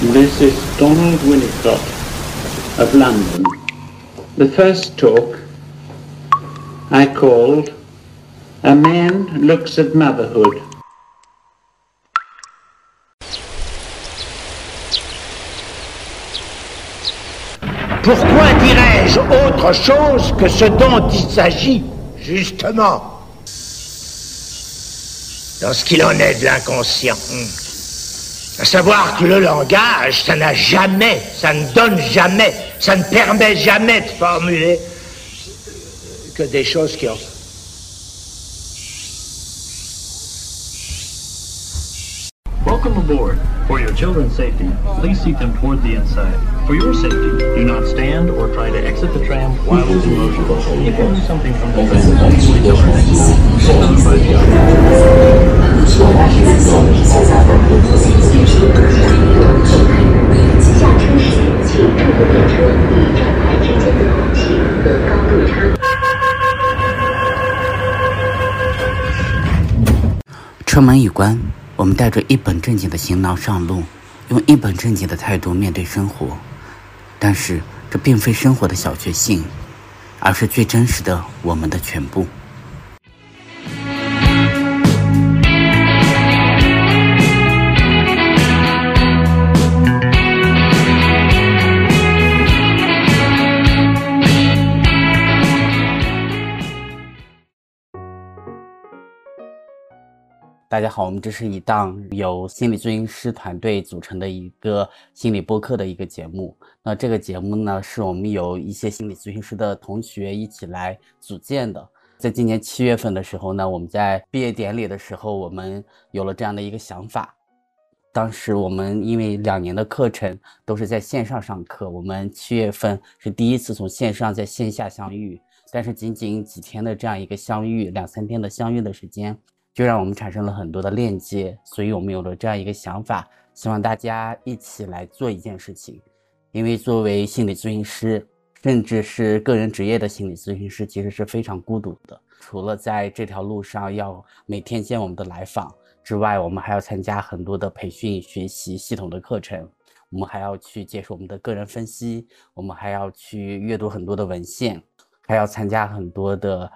This is Donald Winnicott of London. The first talk I called A Man Looks at Motherhood. Pourquoi dirais-je autre chose que ce dont il s'agit, justement Dans ce qu'il en est de l'inconscient. À savoir que le langage, ça n'a jamais, ça ne donne jamais, ça ne permet jamais de formuler que des choses qui ont... Welcome aboard. For your children's safety, please seat them toward the inside. For your safety, do not stand or try to exit the tram while it's in motion. If you something from the tram, please tell the next the operator. 下车时，请注意列车与站台之间的空气和高度差。车门一关，我们带着一本正经的行囊上路，用一本正经的态度面对生活。但是，这并非生活的小确幸，而是最真实的我们的全部。大家好，我们这是一档由心理咨询师团队组成的一个心理播客的一个节目。那这个节目呢，是我们有一些心理咨询师的同学一起来组建的。在今年七月份的时候呢，我们在毕业典礼的时候，我们有了这样的一个想法。当时我们因为两年的课程都是在线上上课，我们七月份是第一次从线上在线下相遇，但是仅仅几天的这样一个相遇，两三天的相遇的时间。就让我们产生了很多的链接，所以我们有了这样一个想法，希望大家一起来做一件事情。因为作为心理咨询师，甚至是个人职业的心理咨询师，其实是非常孤独的。除了在这条路上要每天见我们的来访之外，我们还要参加很多的培训、学习系统的课程，我们还要去接受我们的个人分析，我们还要去阅读很多的文献，还要参加很多的。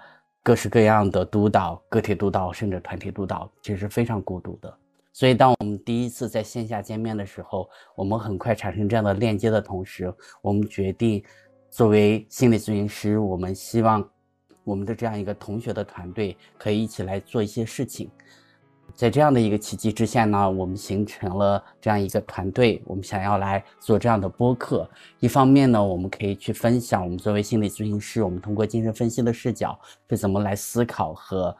各式各样的督导，个体督导甚至团体督导，其实非常孤独的。所以，当我们第一次在线下见面的时候，我们很快产生这样的链接的同时，我们决定作为心理咨询师，我们希望我们的这样一个同学的团队可以一起来做一些事情。在这样的一个契机之下呢，我们形成了这样一个团队，我们想要来做这样的播客。一方面呢，我们可以去分享我们作为心理咨询师，我们通过精神分析的视角是怎么来思考和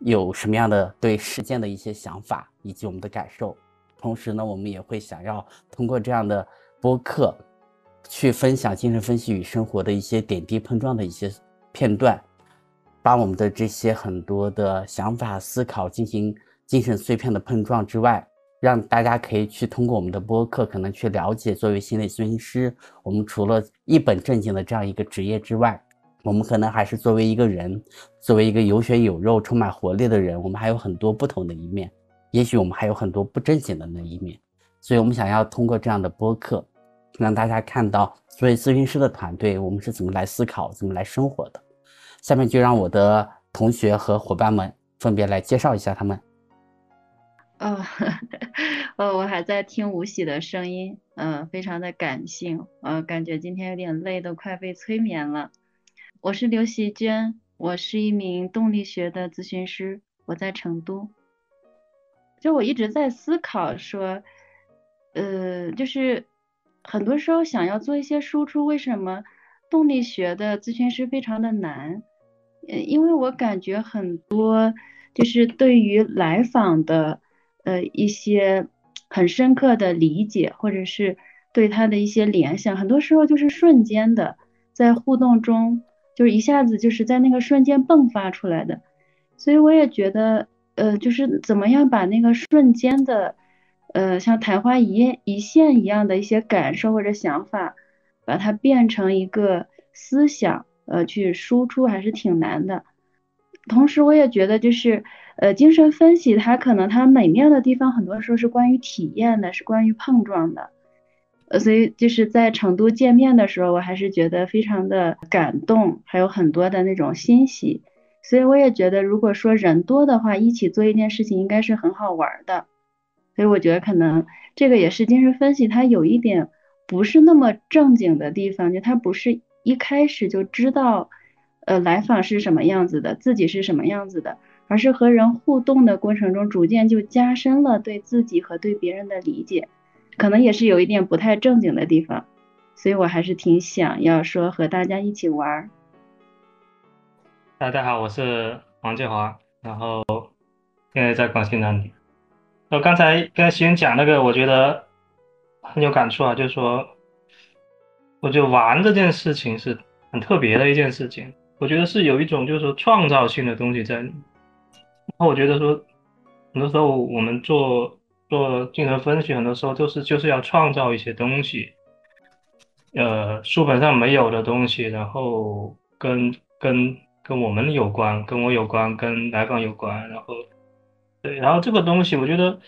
有什么样的对事件的一些想法以及我们的感受。同时呢，我们也会想要通过这样的播客去分享精神分析与生活的一些点滴碰撞的一些片段，把我们的这些很多的想法思考进行。精神碎片的碰撞之外，让大家可以去通过我们的播客，可能去了解作为心理咨询师，我们除了一本正经的这样一个职业之外，我们可能还是作为一个人，作为一个有血有肉、充满活力的人，我们还有很多不同的一面，也许我们还有很多不正经的那一面，所以我们想要通过这样的播客，让大家看到作为咨询师的团队，我们是怎么来思考、怎么来生活的。下面就让我的同学和伙伴们分别来介绍一下他们。哦，呃，我还在听吴喜的声音，嗯，非常的感性，呃，感觉今天有点累，都快被催眠了。我是刘喜娟，我是一名动力学的咨询师，我在成都。就我一直在思考说，呃，就是很多时候想要做一些输出，为什么动力学的咨询师非常的难？呃，因为我感觉很多就是对于来访的。呃，一些很深刻的理解，或者是对他的一些联想，很多时候就是瞬间的，在互动中，就是一下子就是在那个瞬间迸发出来的。所以我也觉得，呃，就是怎么样把那个瞬间的，呃，像昙花一现一现一样的一些感受或者想法，把它变成一个思想，呃，去输出还是挺难的。同时，我也觉得就是。呃，精神分析它可能它美妙的地方，很多时候是关于体验的，是关于碰撞的。呃，所以就是在成都见面的时候，我还是觉得非常的感动，还有很多的那种欣喜。所以我也觉得，如果说人多的话，一起做一件事情应该是很好玩的。所以我觉得可能这个也是精神分析，它有一点不是那么正经的地方，就它不是一开始就知道，呃，来访是什么样子的，自己是什么样子的，而是和人互动的过程中，逐渐就加深了对自己和对别人的理解。可能也是有一点不太正经的地方，所以我还是挺想要说和大家一起玩儿。大家好，我是王建华，然后现在在广西南宁。我刚才跟新讲那个，我觉得很有感触啊，就是说，我觉得玩这件事情是很特别的一件事情，我觉得是有一种就是说创造性的东西在里。然后我觉得说，很多时候我们做。做精神分析，很多时候就是就是要创造一些东西，呃，书本上没有的东西，然后跟跟跟我们有关，跟我有关，跟来访有关，然后对，然后这个东西，我觉得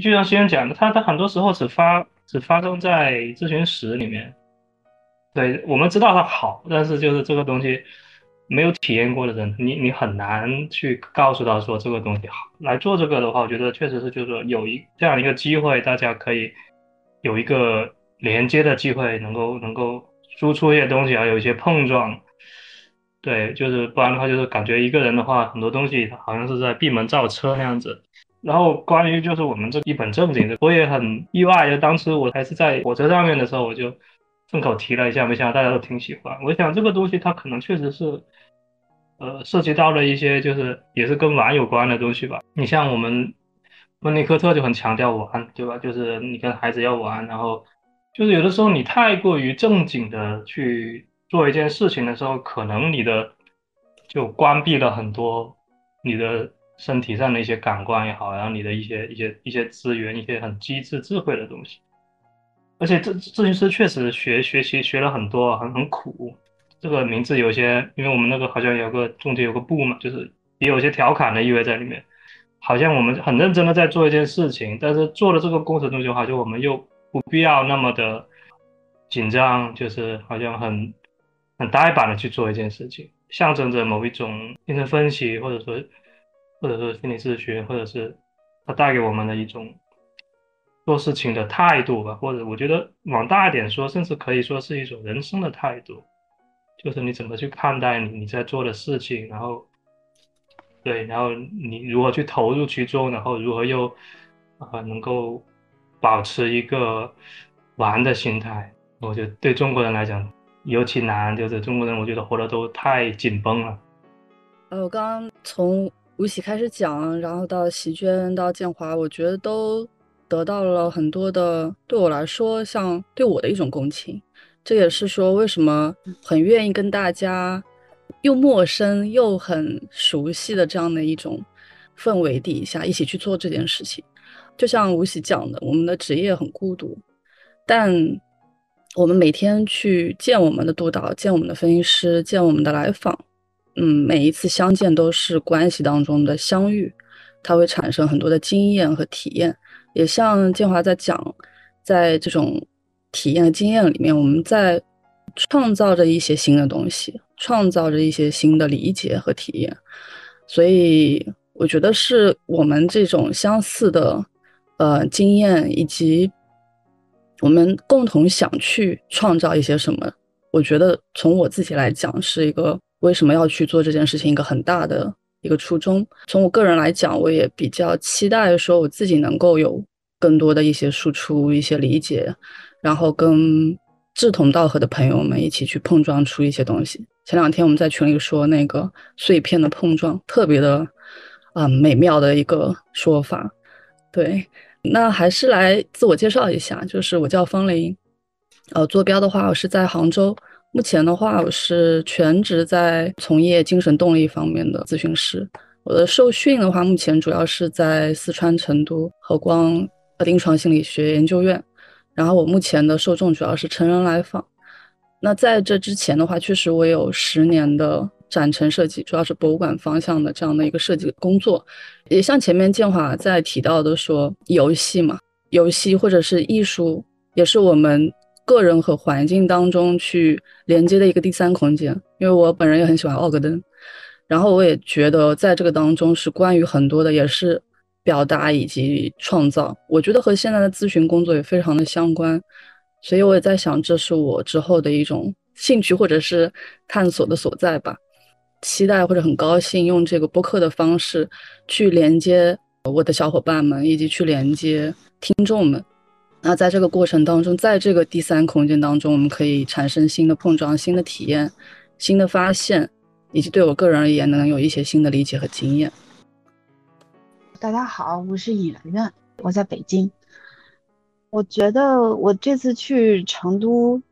就像先生讲的，他他很多时候只发只发生在咨询室里面，对我们知道它好，但是就是这个东西。没有体验过的人，你你很难去告诉他说这个东西好。来做这个的话，我觉得确实是就是说有一这样一个机会，大家可以有一个连接的机会，能够能够输出一些东西，还有一些碰撞。对，就是不然的话，就是感觉一个人的话，很多东西好像是在闭门造车那样子。然后关于就是我们这一本正经的，我也很意外，就当时我还是在火车上面的时候，我就。顺口提了一下，没想到大家都挺喜欢。我想这个东西它可能确实是，呃，涉及到了一些就是也是跟玩有关的东西吧。你像我们温尼科特就很强调玩，对吧？就是你跟孩子要玩，然后就是有的时候你太过于正经的去做一件事情的时候，可能你的就关闭了很多你的身体上的一些感官也好，然后你的一些一些一些资源，一些很机智智慧的东西。而且咨咨询师确实学学习学了很多，很很苦。这个名字有些，因为我们那个好像有个中间有个部嘛，就是也有些调侃的意味在里面。好像我们很认真的在做一件事情，但是做了这个过程中，就好像我们又不必要那么的紧张，就是好像很很呆板的去做一件事情，象征着某一种精神分析，或者说或者说心理咨询，或者是它带给我们的一种。做事情的态度吧，或者我觉得往大一点说，甚至可以说是一种人生的态度，就是你怎么去看待你你在做的事情，然后，对，然后你如何去投入其中，然后如何又啊能够保持一个玩的心态。我觉得对中国人来讲尤其难，就是中国人我觉得活得都太紧绷了。呃，我刚刚从吴喜开始讲，然后到席娟到建华，我觉得都。得到了很多的，对我来说，像对我的一种共情，这也是说为什么很愿意跟大家又陌生又很熟悉的这样的一种氛围底下一起去做这件事情。就像吴喜讲的，我们的职业很孤独，但我们每天去见我们的督导、见我们的分析师、见我们的来访，嗯，每一次相见都是关系当中的相遇，它会产生很多的经验和体验。也像建华在讲，在这种体验的经验里面，我们在创造着一些新的东西，创造着一些新的理解和体验。所以我觉得是我们这种相似的呃经验，以及我们共同想去创造一些什么。我觉得从我自己来讲，是一个为什么要去做这件事情一个很大的。一个初衷。从我个人来讲，我也比较期待说我自己能够有更多的一些输出、一些理解，然后跟志同道合的朋友们一起去碰撞出一些东西。前两天我们在群里说那个碎片的碰撞，特别的啊美妙的一个说法。对，那还是来自我介绍一下，就是我叫方林，呃，坐标的话我是在杭州。目前的话，我是全职在从业精神动力方面的咨询师。我的受训的话，目前主要是在四川成都和光临床心理学研究院。然后我目前的受众主要是成人来访。那在这之前的话，确实我有十年的展陈设计，主要是博物馆方向的这样的一个设计工作。也像前面建华在提到的说，游戏嘛，游戏或者是艺术。也是我们个人和环境当中去连接的一个第三空间。因为我本人也很喜欢奥格登，然后我也觉得在这个当中是关于很多的，也是表达以及创造。我觉得和现在的咨询工作也非常的相关，所以我也在想，这是我之后的一种兴趣或者是探索的所在吧。期待或者很高兴用这个播客的方式去连接我的小伙伴们，以及去连接听众们。那在这个过程当中，在这个第三空间当中，我们可以产生新的碰撞、新的体验、新的发现，以及对我个人而言能有一些新的理解和经验。大家好，我是尹媛媛，我在北京。我觉得我这次去成都。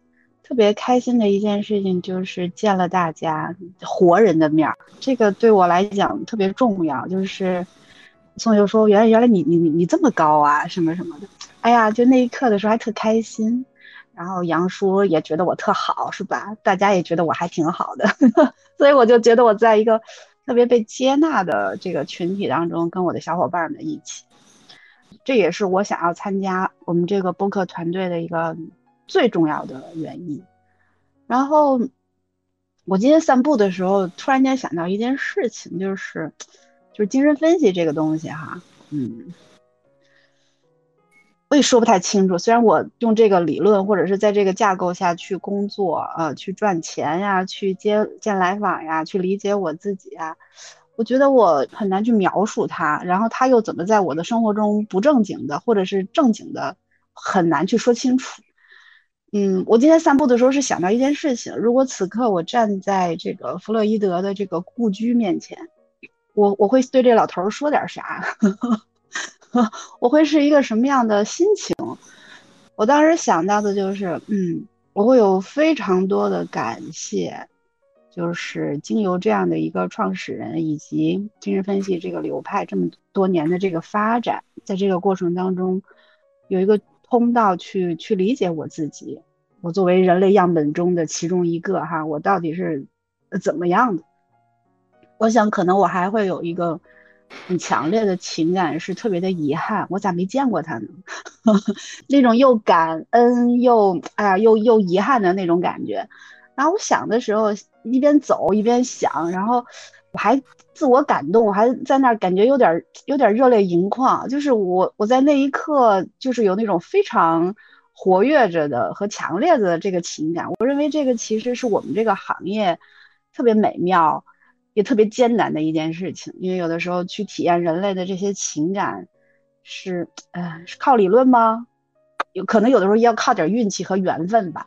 特别开心的一件事情就是见了大家活人的面儿，这个对我来讲特别重要。就是宋就说：“原来原来你你你你这么高啊，什么什么的。”哎呀，就那一刻的时候还特开心。然后杨叔也觉得我特好，是吧？大家也觉得我还挺好的，所以我就觉得我在一个特别被接纳的这个群体当中，跟我的小伙伴们一起。这也是我想要参加我们这个播客团队的一个。最重要的原因。然后我今天散步的时候，突然间想到一件事情，就是就是精神分析这个东西哈，嗯，我也说不太清楚。虽然我用这个理论或者是在这个架构下去工作，呃，去赚钱呀，去接见来访呀，去理解我自己呀，我觉得我很难去描述它。然后它又怎么在我的生活中不正经的，或者是正经的，很难去说清楚。嗯，我今天散步的时候是想到一件事情：如果此刻我站在这个弗洛伊德的这个故居面前，我我会对这老头说点啥？我会是一个什么样的心情？我当时想到的就是，嗯，我会有非常多的感谢，就是经由这样的一个创始人以及精神分析这个流派这么多年的这个发展，在这个过程当中有一个。通道去去理解我自己，我作为人类样本中的其中一个哈，我到底是怎么样的？我想可能我还会有一个很强烈的情感，是特别的遗憾，我咋没见过他呢？那种又感恩又哎呀又又遗憾的那种感觉。然后我想的时候，一边走一边想，然后我还。自我感动，我还在那儿感觉有点有点热泪盈眶。就是我我在那一刻，就是有那种非常活跃着的和强烈的这个情感。我认为这个其实是我们这个行业特别美妙，也特别艰难的一件事情。因为有的时候去体验人类的这些情感，是呃是靠理论吗？有可能有的时候要靠点运气和缘分吧。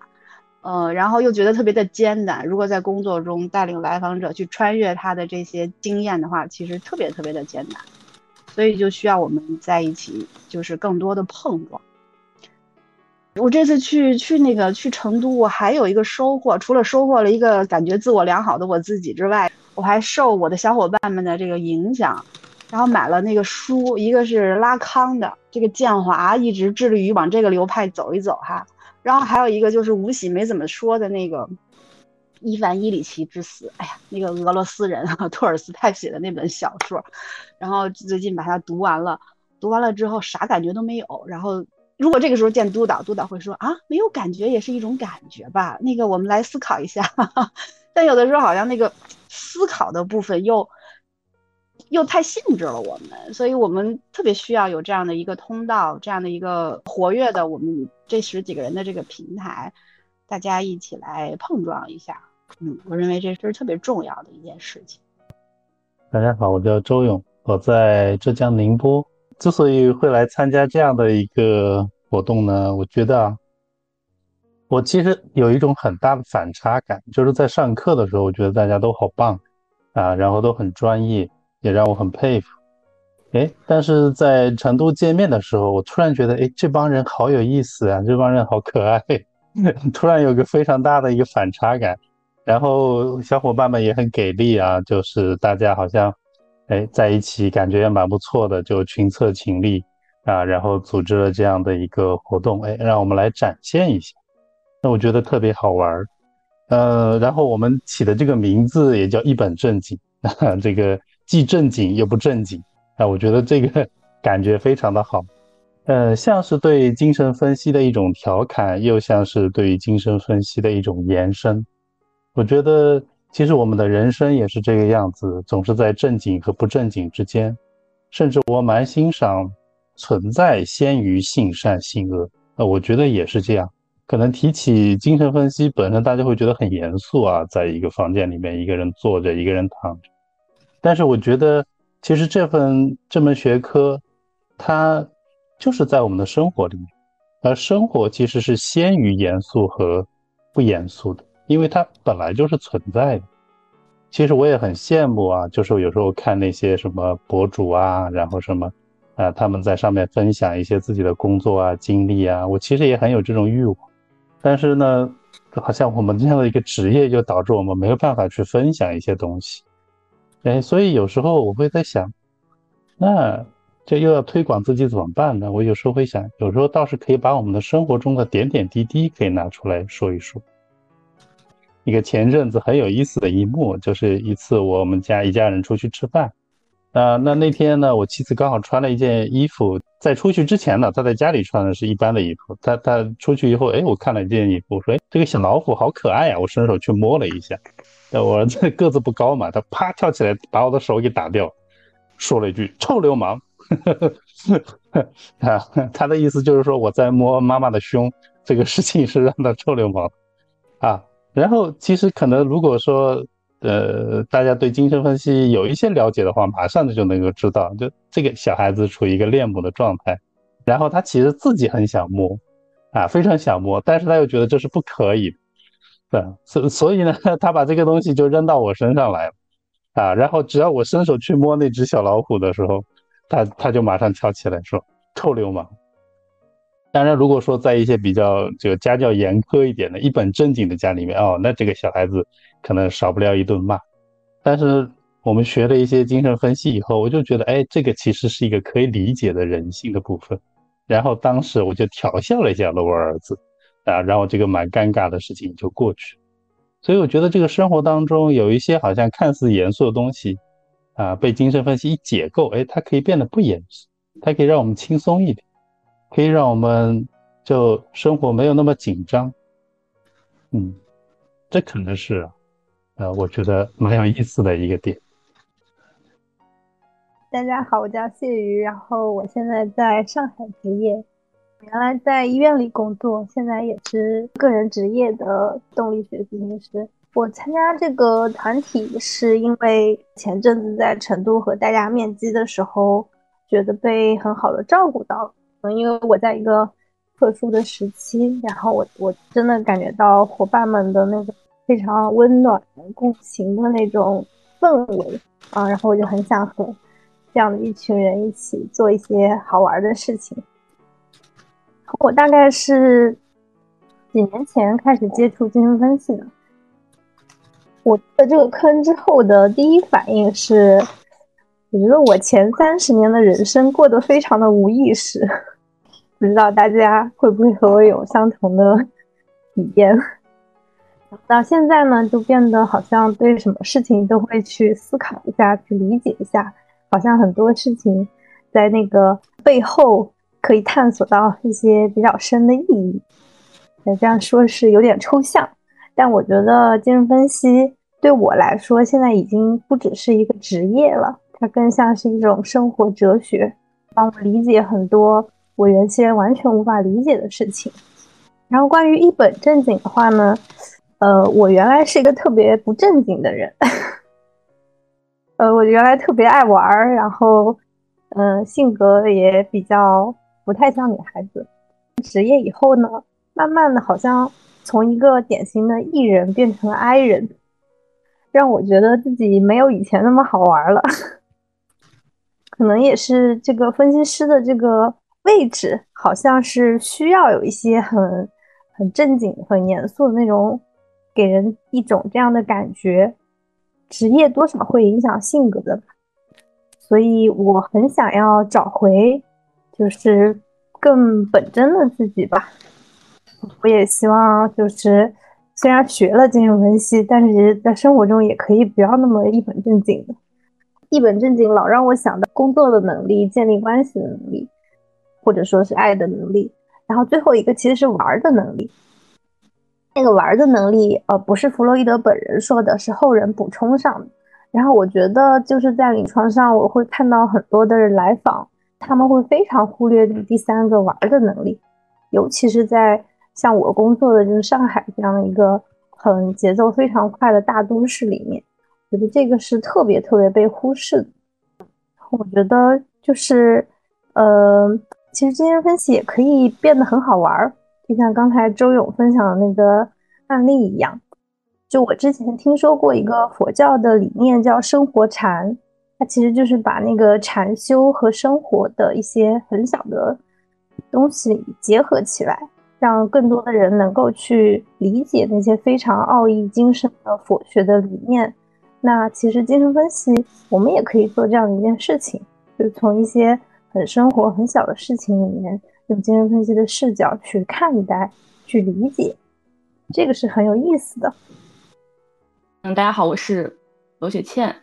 呃，然后又觉得特别的艰难。如果在工作中带领来访者去穿越他的这些经验的话，其实特别特别的艰难，所以就需要我们在一起，就是更多的碰撞。我这次去去那个去成都，我还有一个收获，除了收获了一个感觉自我良好的我自己之外，我还受我的小伙伴们的这个影响，然后买了那个书，一个是拉康的，这个建华一直致力于往这个流派走一走哈。然后还有一个就是吴喜没怎么说的那个伊凡伊里奇之死，哎呀，那个俄罗斯人啊托尔斯泰写的那本小说，然后最近把它读完了，读完了之后啥感觉都没有。然后如果这个时候见督导，督导会说啊，没有感觉也是一种感觉吧？那个我们来思考一下。但有的时候好像那个思考的部分又。又太性质了，我们，所以我们特别需要有这样的一个通道，这样的一个活跃的我们这十几个人的这个平台，大家一起来碰撞一下。嗯，我认为这是特别重要的一件事情。大家好，我叫周勇，我在浙江宁波。之所以会来参加这样的一个活动呢，我觉得啊，我其实有一种很大的反差感，就是在上课的时候，我觉得大家都好棒啊，然后都很专业。也让我很佩服，哎，但是在成都见面的时候，我突然觉得，哎，这帮人好有意思啊，这帮人好可爱，突然有个非常大的一个反差感。然后小伙伴们也很给力啊，就是大家好像，哎，在一起感觉也蛮不错的，就群策群力啊，然后组织了这样的一个活动，哎，让我们来展现一下。那我觉得特别好玩儿，呃，然后我们起的这个名字也叫一本正经，这个。既正经又不正经，啊，我觉得这个 感觉非常的好。呃，像是对精神分析的一种调侃，又像是对于精神分析的一种延伸。我觉得，其实我们的人生也是这个样子，总是在正经和不正经之间。甚至我蛮欣赏“存在先于性善性恶”。呃，我觉得也是这样。可能提起精神分析本身，大家会觉得很严肃啊，在一个房间里面，一个人坐着，一个人躺着。但是我觉得，其实这份这门学科，它。就是在我们的生活里面，而生活其实是先于严肃和不严肃的，因为它本来就是存在的。其实我也很羡慕啊，就是有时候看那些什么博主啊，然后什么啊，他们在上面分享一些自己的工作啊、经历啊，我其实也很有这种欲望。但是呢，好像我们这样的一个职业，就导致我们没有办法去分享一些东西。哎，所以有时候我会在想，那。这又要推广自己怎么办呢？我有时候会想，有时候倒是可以把我们的生活中的点点滴滴可以拿出来说一说。一个前阵子很有意思的一幕，就是一次我们家一家人出去吃饭，啊，那那天呢，我妻子刚好穿了一件衣服，在出去之前呢，她在家里穿的是一般的衣服，她她出去以后，哎，我看了一件衣服，我说，哎，这个小老虎好可爱呀，我伸手去摸了一下，我儿子个子不高嘛，他啪跳起来把我的手给打掉，说了一句臭流氓。啊，他的意思就是说我在摸妈妈的胸，这个事情是让他臭流氓啊。然后其实可能如果说呃大家对精神分析有一些了解的话，马上就能够知道，就这个小孩子处于一个恋母的状态，然后他其实自己很想摸啊，非常想摸，但是他又觉得这是不可以的，所所以呢，他把这个东西就扔到我身上来了啊。然后只要我伸手去摸那只小老虎的时候，他他就马上跳起来说臭流氓。当然，如果说在一些比较这个家教严苛一点的、一本正经的家里面哦，那这个小孩子可能少不了一顿骂。但是我们学了一些精神分析以后，我就觉得，哎，这个其实是一个可以理解的人性的部分。然后当时我就调笑了一下我儿子，啊，然后这个蛮尴尬的事情就过去。所以我觉得这个生活当中有一些好像看似严肃的东西。啊，被精神分析一解构，哎，它可以变得不严肃，它可以让我们轻松一点，可以让我们就生活没有那么紧张。嗯，这可能是，呃，我觉得蛮有意思的一个点。大家好，我叫谢瑜，然后我现在在上海职业，原来在医院里工作，现在也是个人职业的动力学咨询师。我参加这个团体是因为前阵子在成都和大家面基的时候，觉得被很好的照顾到了。因为我在一个特殊的时期，然后我我真的感觉到伙伴们的那种非常温暖、共情的那种氛围啊，然后我就很想和这样的一群人一起做一些好玩的事情。我大概是几年前开始接触精神分析的。我的这个坑之后的第一反应是，我觉得我前三十年的人生过得非常的无意识，不知道大家会不会和我有相同的体验。到现在呢，就变得好像对什么事情都会去思考一下，去理解一下，好像很多事情在那个背后可以探索到一些比较深的意义。那这样说是有点抽象。但我觉得精神分析对我来说，现在已经不只是一个职业了，它更像是一种生活哲学，帮我理解很多我原先完全无法理解的事情。然后关于一本正经的话呢，呃，我原来是一个特别不正经的人，呃，我原来特别爱玩儿，然后，嗯，性格也比较不太像女孩子。职业以后呢，慢慢的好像。从一个典型的艺人变成了 I 人，让我觉得自己没有以前那么好玩了。可能也是这个分析师的这个位置，好像是需要有一些很很正经、很严肃的那种，给人一种这样的感觉。职业多少会影响性格的，所以我很想要找回，就是更本真的自己吧。我也希望，就是虽然学了精神分析，但是在生活中也可以不要那么一本正经的。一本正经老让我想到工作的能力、建立关系的能力。或者说是爱的能力。然后最后一个其实是玩的能力。那个玩的能力，呃，不是弗洛伊德本人说的，是后人补充上的。然后我觉得就是在临床上，我会看到很多的人来访，他们会非常忽略第三个玩的能力，尤其是在像我工作的就是上海这样的一个很节奏非常快的大都市里面，我觉得这个是特别特别被忽视的。我觉得就是，呃，其实精神分析也可以变得很好玩儿。就像刚才周勇分享的那个案例一样，就我之前听说过一个佛教的理念叫生活禅，它其实就是把那个禅修和生活的一些很小的东西结合起来，让更多的人能够去理解那些非常奥义精深的佛学的理念。那其实精神分析我们也可以做这样一件事情，就从一些很生活很小的事情里面。用精神分析的视角去看待、去理解，这个是很有意思的。嗯，大家好，我是罗雪倩。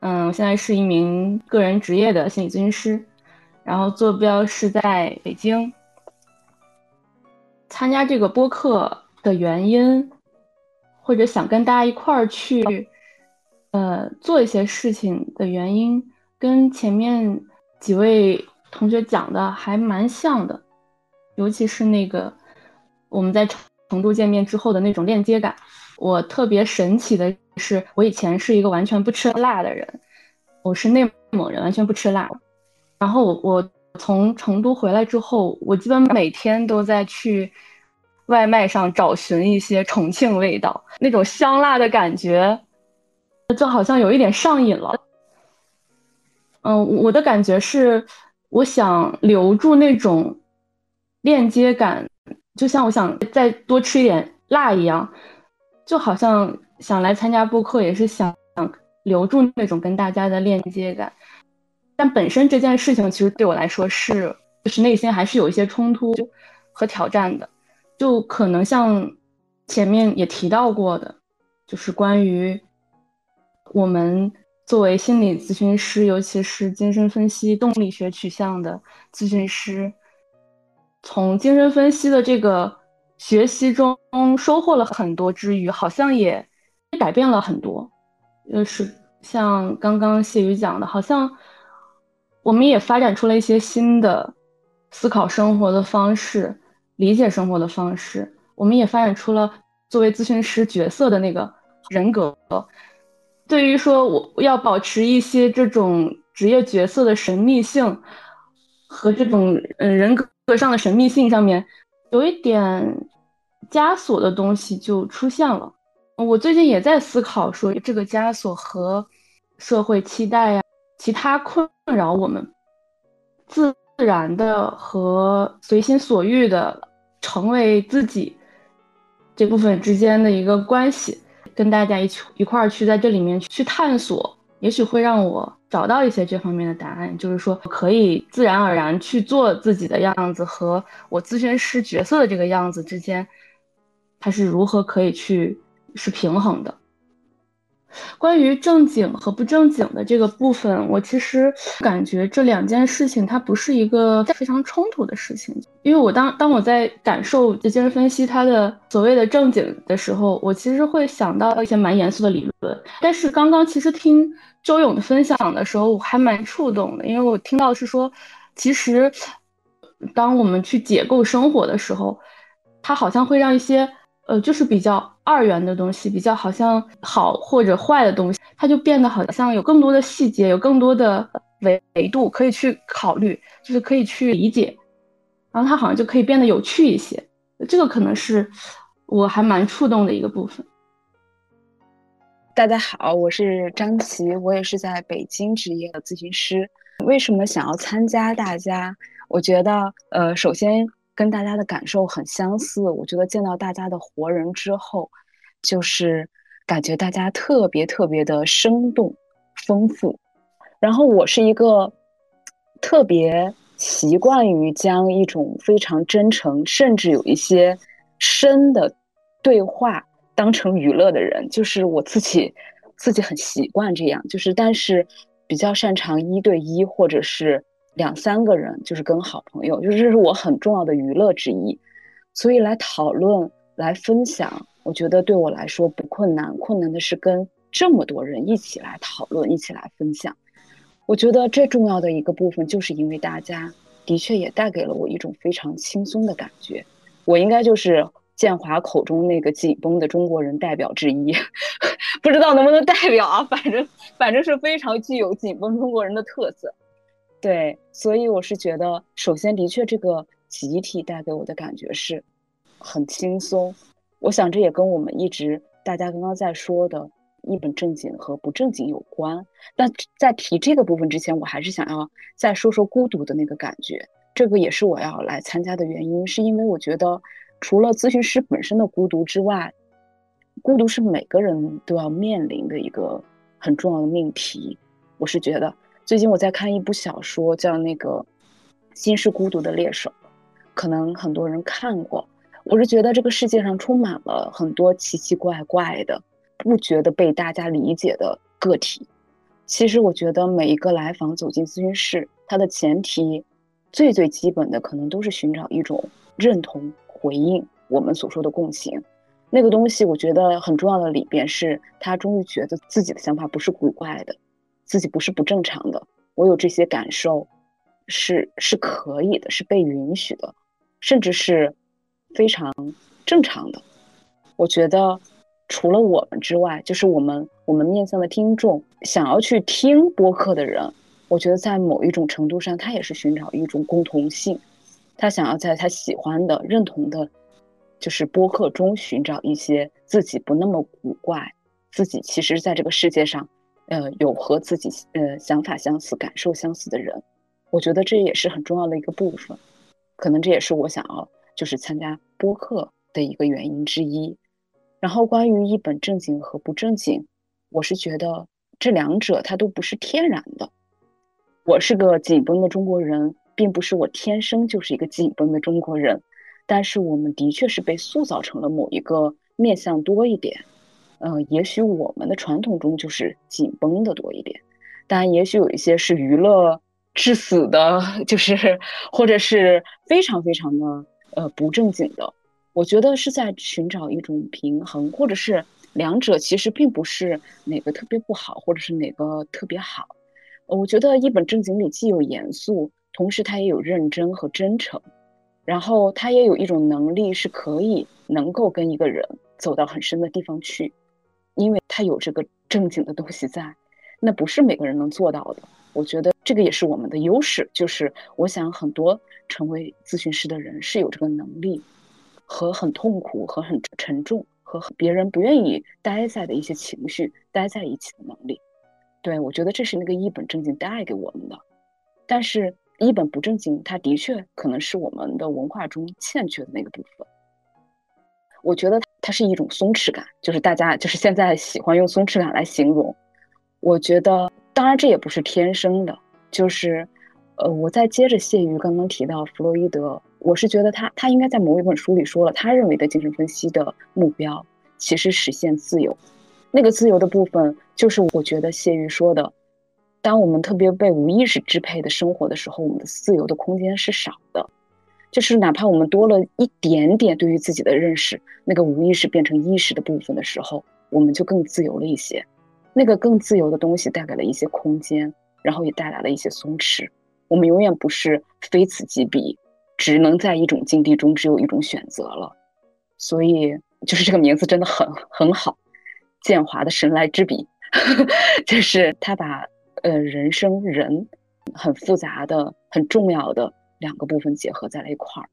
嗯，我现在是一名个人职业的心理咨询师，然后坐标是在北京。参加这个播客的原因，或者想跟大家一块儿去，呃，做一些事情的原因，跟前面几位。同学讲的还蛮像的，尤其是那个我们在成都见面之后的那种链接感。我特别神奇的是，我以前是一个完全不吃辣的人，我是内蒙人，完全不吃辣。然后我我从成都回来之后，我基本每天都在去外卖上找寻一些重庆味道，那种香辣的感觉，就好像有一点上瘾了。嗯，我的感觉是。我想留住那种链接感，就像我想再多吃一点辣一样，就好像想来参加播客也是想留住那种跟大家的链接感。但本身这件事情其实对我来说是，就是内心还是有一些冲突和挑战的，就可能像前面也提到过的，就是关于我们。作为心理咨询师，尤其是精神分析动力学取向的咨询师，从精神分析的这个学习中收获了很多之余，好像也改变了很多。就是像刚刚谢宇讲的，好像我们也发展出了一些新的思考生活的方式、理解生活的方式。我们也发展出了作为咨询师角色的那个人格。对于说我要保持一些这种职业角色的神秘性和这种嗯人格上的神秘性上面，有一点枷锁的东西就出现了。我最近也在思考说，这个枷锁和社会期待呀、其他困扰我们自然的和随心所欲的成为自己这部分之间的一个关系。跟大家一起一块儿去在这里面去探索，也许会让我找到一些这方面的答案。就是说，可以自然而然去做自己的样子，和我咨询师角色的这个样子之间，它是如何可以去是平衡的。关于正经和不正经的这个部分，我其实感觉这两件事情它不是一个非常冲突的事情。因为我当当我在感受精神分析它的所谓的正经的时候，我其实会想到一些蛮严肃的理论。但是刚刚其实听周勇的分享的时候，我还蛮触动的，因为我听到是说，其实当我们去解构生活的时候，它好像会让一些。呃，就是比较二元的东西，比较好像好或者坏的东西，它就变得好像有更多的细节，有更多的维维度可以去考虑，就是可以去理解，然后它好像就可以变得有趣一些。这个可能是我还蛮触动的一个部分。大家好，我是张琪，我也是在北京职业的咨询师。为什么想要参加？大家，我觉得，呃，首先。跟大家的感受很相似，我觉得见到大家的活人之后，就是感觉大家特别特别的生动、丰富。然后我是一个特别习惯于将一种非常真诚，甚至有一些深的对话当成娱乐的人，就是我自己自己很习惯这样，就是但是比较擅长一对一或者是两三个人，就是跟好朋友，就是这是我很重要的娱乐之一。所以来讨论、来分享，我觉得对我来说不困难，困难的是跟这么多人一起来讨论、一起来分享。我觉得最重要的一个部分，就是因为大家的确也带给了我一种非常轻松的感觉。我应该就是建华口中那个紧绷的中国人代表之一，不知道能不能代表啊？反正反正是非常具有紧绷中国人的特色。对，所以我是觉得，首先的确这个集体带给我的感觉是很轻松。我想这也跟我们一直大家刚刚在说的。一本正经和不正经有关，但在提这个部分之前，我还是想要再说说孤独的那个感觉。这个也是我要来参加的原因，是因为我觉得除了咨询师本身的孤独之外，孤独是每个人都要面临的一个很重要的命题。我是觉得，最近我在看一部小说，叫那个《心是孤独的猎手》，可能很多人看过。我是觉得这个世界上充满了很多奇奇怪怪的。不觉得被大家理解的个体，其实我觉得每一个来访走进咨询室，它的前提最最基本的可能都是寻找一种认同、回应我们所说的共情。那个东西，我觉得很重要的里边是，他终于觉得自己的想法不是古怪的，自己不是不正常的。我有这些感受，是是可以的，是被允许的，甚至是非常正常的。我觉得。除了我们之外，就是我们我们面向的听众，想要去听播客的人，我觉得在某一种程度上，他也是寻找一种共同性，他想要在他喜欢的、认同的，就是播客中寻找一些自己不那么古怪，自己其实在这个世界上，呃，有和自己呃想法相似、感受相似的人，我觉得这也是很重要的一个部分，可能这也是我想要就是参加播客的一个原因之一。然后关于一本正经和不正经，我是觉得这两者它都不是天然的。我是个紧绷的中国人，并不是我天生就是一个紧绷的中国人，但是我们的确是被塑造成了某一个面相多一点。嗯，也许我们的传统中就是紧绷的多一点，但也许有一些是娱乐致死的，就是或者是非常非常的呃不正经的。我觉得是在寻找一种平衡，或者是两者其实并不是哪个特别不好，或者是哪个特别好。我觉得一本正经里既有严肃，同时它也有认真和真诚，然后它也有一种能力是可以能够跟一个人走到很深的地方去，他有这个正经的东西在，那不是每个人能做到的。我觉得这个也是我们的优势，就是我想很多成为咨询师的人是有这个能力。和很痛苦和很沉重，和别人不愿意待在的一些情绪待在一起的能力，对我觉得这是那个一本正经带给我们的。但是，一本不正经，它的确可能是我们的文化中欠缺的那个部分。我觉得它是一种松弛感，就是大家就是现在喜欢用松弛感来形容。我觉得，当然这也不是天生的，就是，呃，我再接着谢于刚刚提到弗洛伊德。我是觉得他，他应该在某一本书里说了，他认为的精神分析的目标其实实现自由。那个自由的部分，就是我觉得谢玉说的，当我们特别被无意识支配的生活的时候，我们的自由的空间是少的。就是哪怕我们多了一点点对于自己的认识，那个无意识变成意识的部分的时候，我们就更自由了一些。那个更自由的东西带来了一些空间，然后也带来了一些松弛。我们永远不是非此即彼。只能在一种境地中，只有一种选择了，所以就是这个名字真的很很好，建华的神来之笔，就是他把呃人生人很复杂的、很重要的两个部分结合在了一块儿。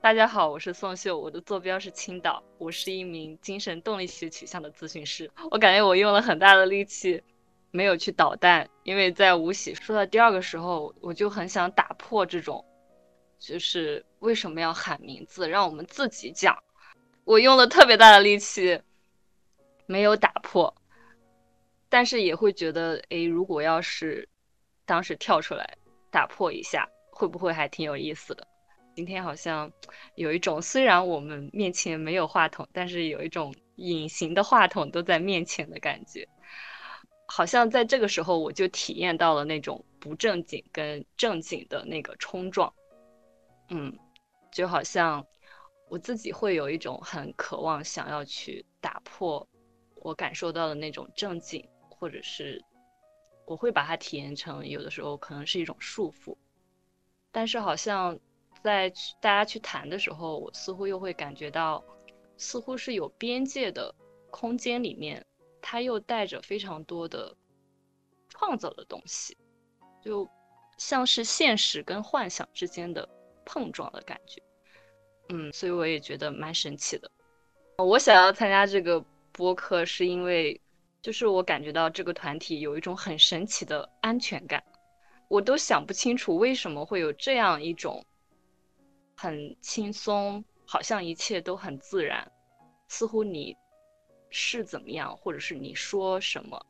大家好，我是宋秀，我的坐标是青岛，我是一名精神动力学取向的咨询师，我感觉我用了很大的力气。没有去捣蛋，因为在无喜说到第二个时候，我就很想打破这种，就是为什么要喊名字，让我们自己讲。我用了特别大的力气，没有打破，但是也会觉得，哎，如果要是当时跳出来打破一下，会不会还挺有意思的？今天好像有一种，虽然我们面前没有话筒，但是有一种隐形的话筒都在面前的感觉。好像在这个时候我就体验到了那种不正经跟正经的那个冲撞，嗯，就好像我自己会有一种很渴望想要去打破我感受到的那种正经，或者是我会把它体验成有的时候可能是一种束缚，但是好像在大家去谈的时候，我似乎又会感觉到，似乎是有边界的空间里面。它又带着非常多的创造的东西，就像是现实跟幻想之间的碰撞的感觉，嗯，所以我也觉得蛮神奇的。我想要参加这个播客，是因为就是我感觉到这个团体有一种很神奇的安全感，我都想不清楚为什么会有这样一种很轻松，好像一切都很自然，似乎你。是怎么样，或者是你说什么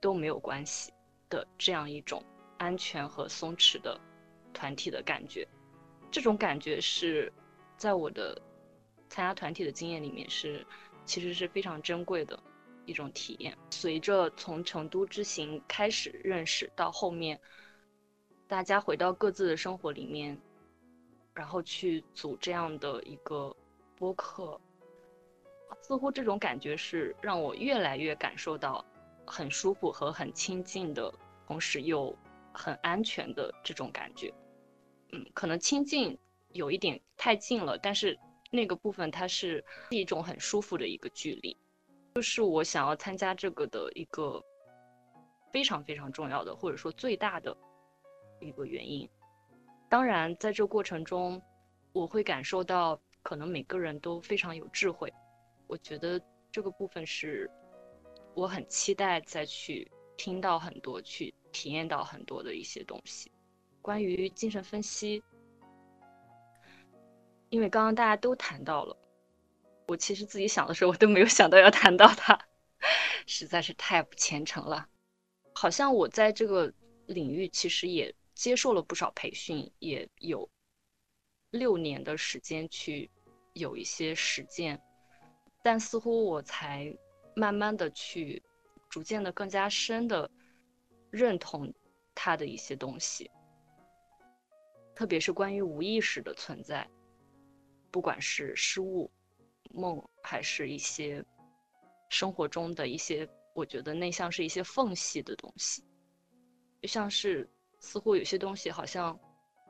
都没有关系的这样一种安全和松弛的团体的感觉，这种感觉是在我的参加团体的经验里面是其实是非常珍贵的一种体验。随着从成都之行开始认识，到后面大家回到各自的生活里面，然后去组这样的一个播客。似乎这种感觉是让我越来越感受到很舒服和很亲近的，同时又很安全的这种感觉。嗯，可能亲近有一点太近了，但是那个部分它是一种很舒服的一个距离，就是我想要参加这个的一个非常非常重要的，或者说最大的一个原因。当然，在这过程中，我会感受到可能每个人都非常有智慧。我觉得这个部分是我很期待再去听到很多、去体验到很多的一些东西。关于精神分析，因为刚刚大家都谈到了，我其实自己想的时候，我都没有想到要谈到它，实在是太不虔诚了。好像我在这个领域其实也接受了不少培训，也有六年的时间去有一些实践。但似乎我才慢慢的去，逐渐的更加深的认同他的一些东西，特别是关于无意识的存在，不管是失误、梦，还是一些生活中的一些，我觉得那像是一些缝隙的东西，就像是似乎有些东西好像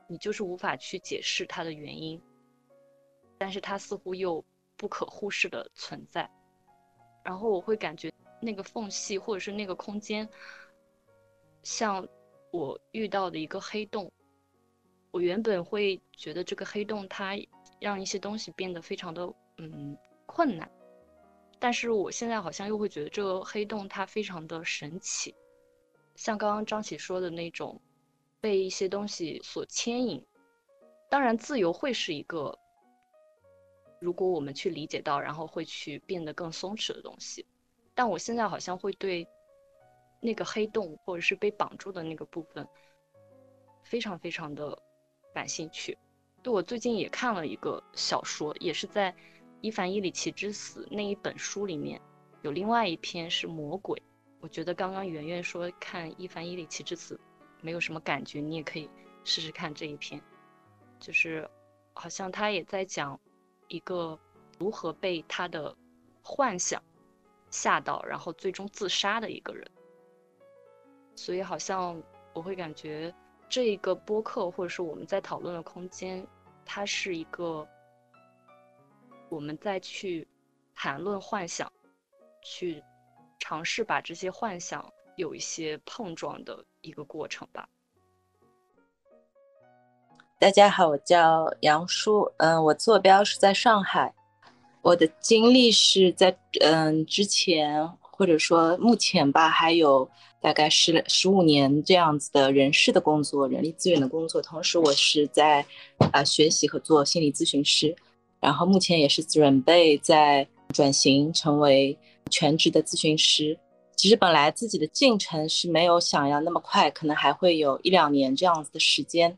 你就是无法去解释它的原因，但是它似乎又。不可忽视的存在，然后我会感觉那个缝隙或者是那个空间，像我遇到的一个黑洞。我原本会觉得这个黑洞它让一些东西变得非常的嗯困难，但是我现在好像又会觉得这个黑洞它非常的神奇，像刚刚张琪说的那种被一些东西所牵引。当然，自由会是一个。如果我们去理解到，然后会去变得更松弛的东西，但我现在好像会对那个黑洞或者是被绑住的那个部分非常非常的感兴趣。对我最近也看了一个小说，也是在伊凡·伊里奇之死那一本书里面有另外一篇是魔鬼。我觉得刚刚圆圆说看伊凡·伊里奇之死没有什么感觉，你也可以试试看这一篇，就是好像他也在讲。一个如何被他的幻想吓到，然后最终自杀的一个人，所以好像我会感觉这一个播客或者是我们在讨论的空间，它是一个我们再去谈论幻想，去尝试把这些幻想有一些碰撞的一个过程吧。大家好，我叫杨舒，嗯，我坐标是在上海。我的经历是在嗯之前或者说目前吧，还有大概十十五年这样子的人事的工作，人力资源的工作。同时，我是在啊学习和做心理咨询师，然后目前也是准备在转型成为全职的咨询师。其实本来自己的进程是没有想要那么快，可能还会有一两年这样子的时间。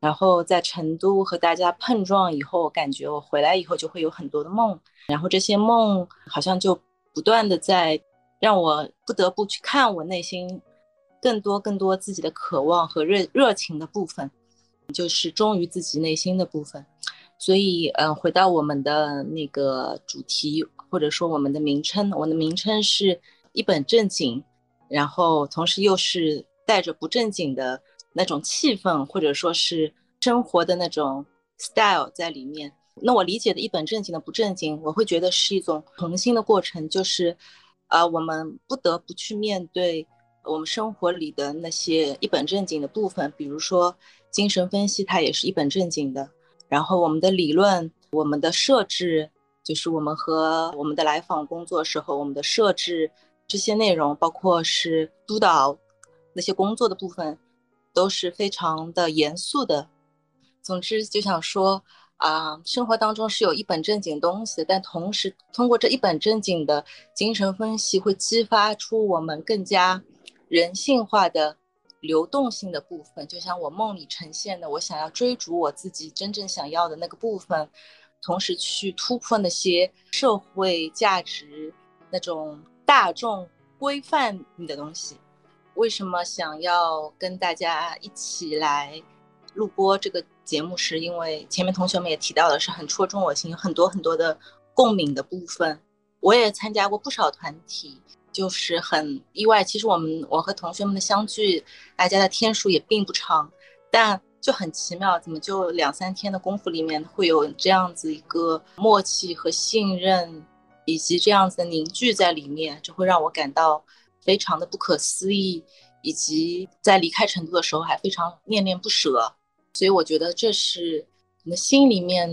然后在成都和大家碰撞以后，我感觉我回来以后就会有很多的梦，然后这些梦好像就不断的在让我不得不去看我内心更多更多自己的渴望和热热情的部分，就是忠于自己内心的部分。所以，嗯，回到我们的那个主题，或者说我们的名称，我的名称是一本正经，然后同时又是带着不正经的那种气氛，或者说是生活的那种 style 在里面。那我理解的一本正经的不正经，我会觉得是一种重新的过程，就是，呃，我们不得不去面对我们生活里的那些一本正经的部分，比如说精神分析，它也是一本正经的。然后我们的理论，我们的设置，就是我们和我们的来访工作时候，我们的设置这些内容，包括是督导那些工作的部分，都是非常的严肃的。总之就想说啊，生活当中是有一本正经东西，但同时通过这一本正经的精神分析，会激发出我们更加人性化的。流动性的部分，就像我梦里呈现的，我想要追逐我自己真正想要的那个部分，同时去突破那些社会价值那种大众规范的东西。为什么想要跟大家一起来录播这个节目？是因为前面同学们也提到的是很戳中我心，有很多很多的共鸣的部分。我也参加过不少团体。就是很意外，其实我们我和同学们的相聚，大家的天数也并不长，但就很奇妙，怎么就两三天的功夫里面会有这样子一个默契和信任，以及这样子的凝聚在里面，就会让我感到非常的不可思议，以及在离开成都的时候还非常恋恋不舍，所以我觉得这是我们心里面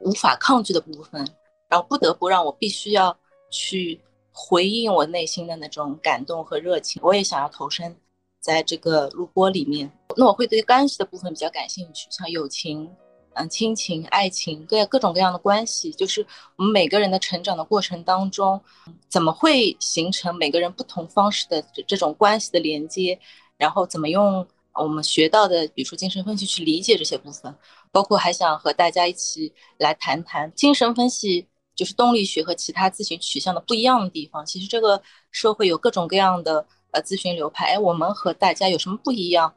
无法抗拒的部分，然后不得不让我必须要去。回应我内心的那种感动和热情，我也想要投身在这个录播里面。那我会对关系的部分比较感兴趣，像友情、嗯亲情、爱情各各种各样的关系，就是我们每个人的成长的过程当中，怎么会形成每个人不同方式的这种关系的连接，然后怎么用我们学到的，比如说精神分析去理解这些部分，包括还想和大家一起来谈谈精神分析。就是动力学和其他咨询取向的不一样的地方。其实这个社会有各种各样的呃咨询流派，哎，我们和大家有什么不一样？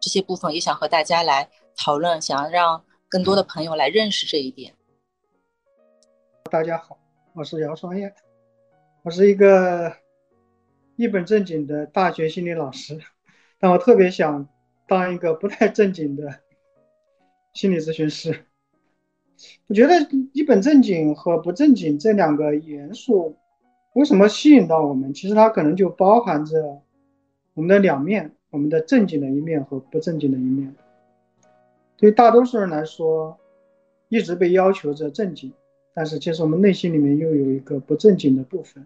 这些部分也想和大家来讨论，想要让更多的朋友来认识这一点。大家好，我是姚双燕，我是一个一本正经的大学心理老师，但我特别想当一个不太正经的心理咨询师。我觉得一本正经和不正经这两个元素，为什么吸引到我们？其实它可能就包含着我们的两面，我们的正经的一面和不正经的一面。对大多数人来说，一直被要求着正经，但是其实我们内心里面又有一个不正经的部分，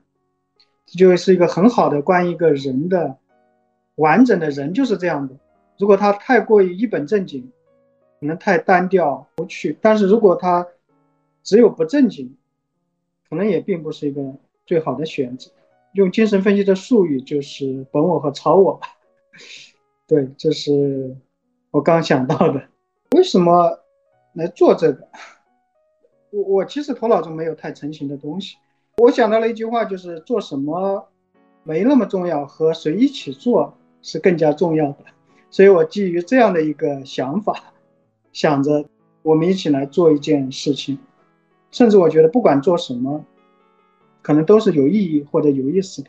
这就是一个很好的关于一个人的完整的人就是这样的。如果他太过于一本正经。可能太单调无趣，但是如果他只有不正经，可能也并不是一个最好的选择。用精神分析的术语就是本我和超我吧。对，这是我刚想到的。为什么来做这个？我我其实头脑中没有太成型的东西。我想到了一句话，就是做什么没那么重要，和谁一起做是更加重要的。所以我基于这样的一个想法。想着我们一起来做一件事情，甚至我觉得不管做什么，可能都是有意义或者有意思的。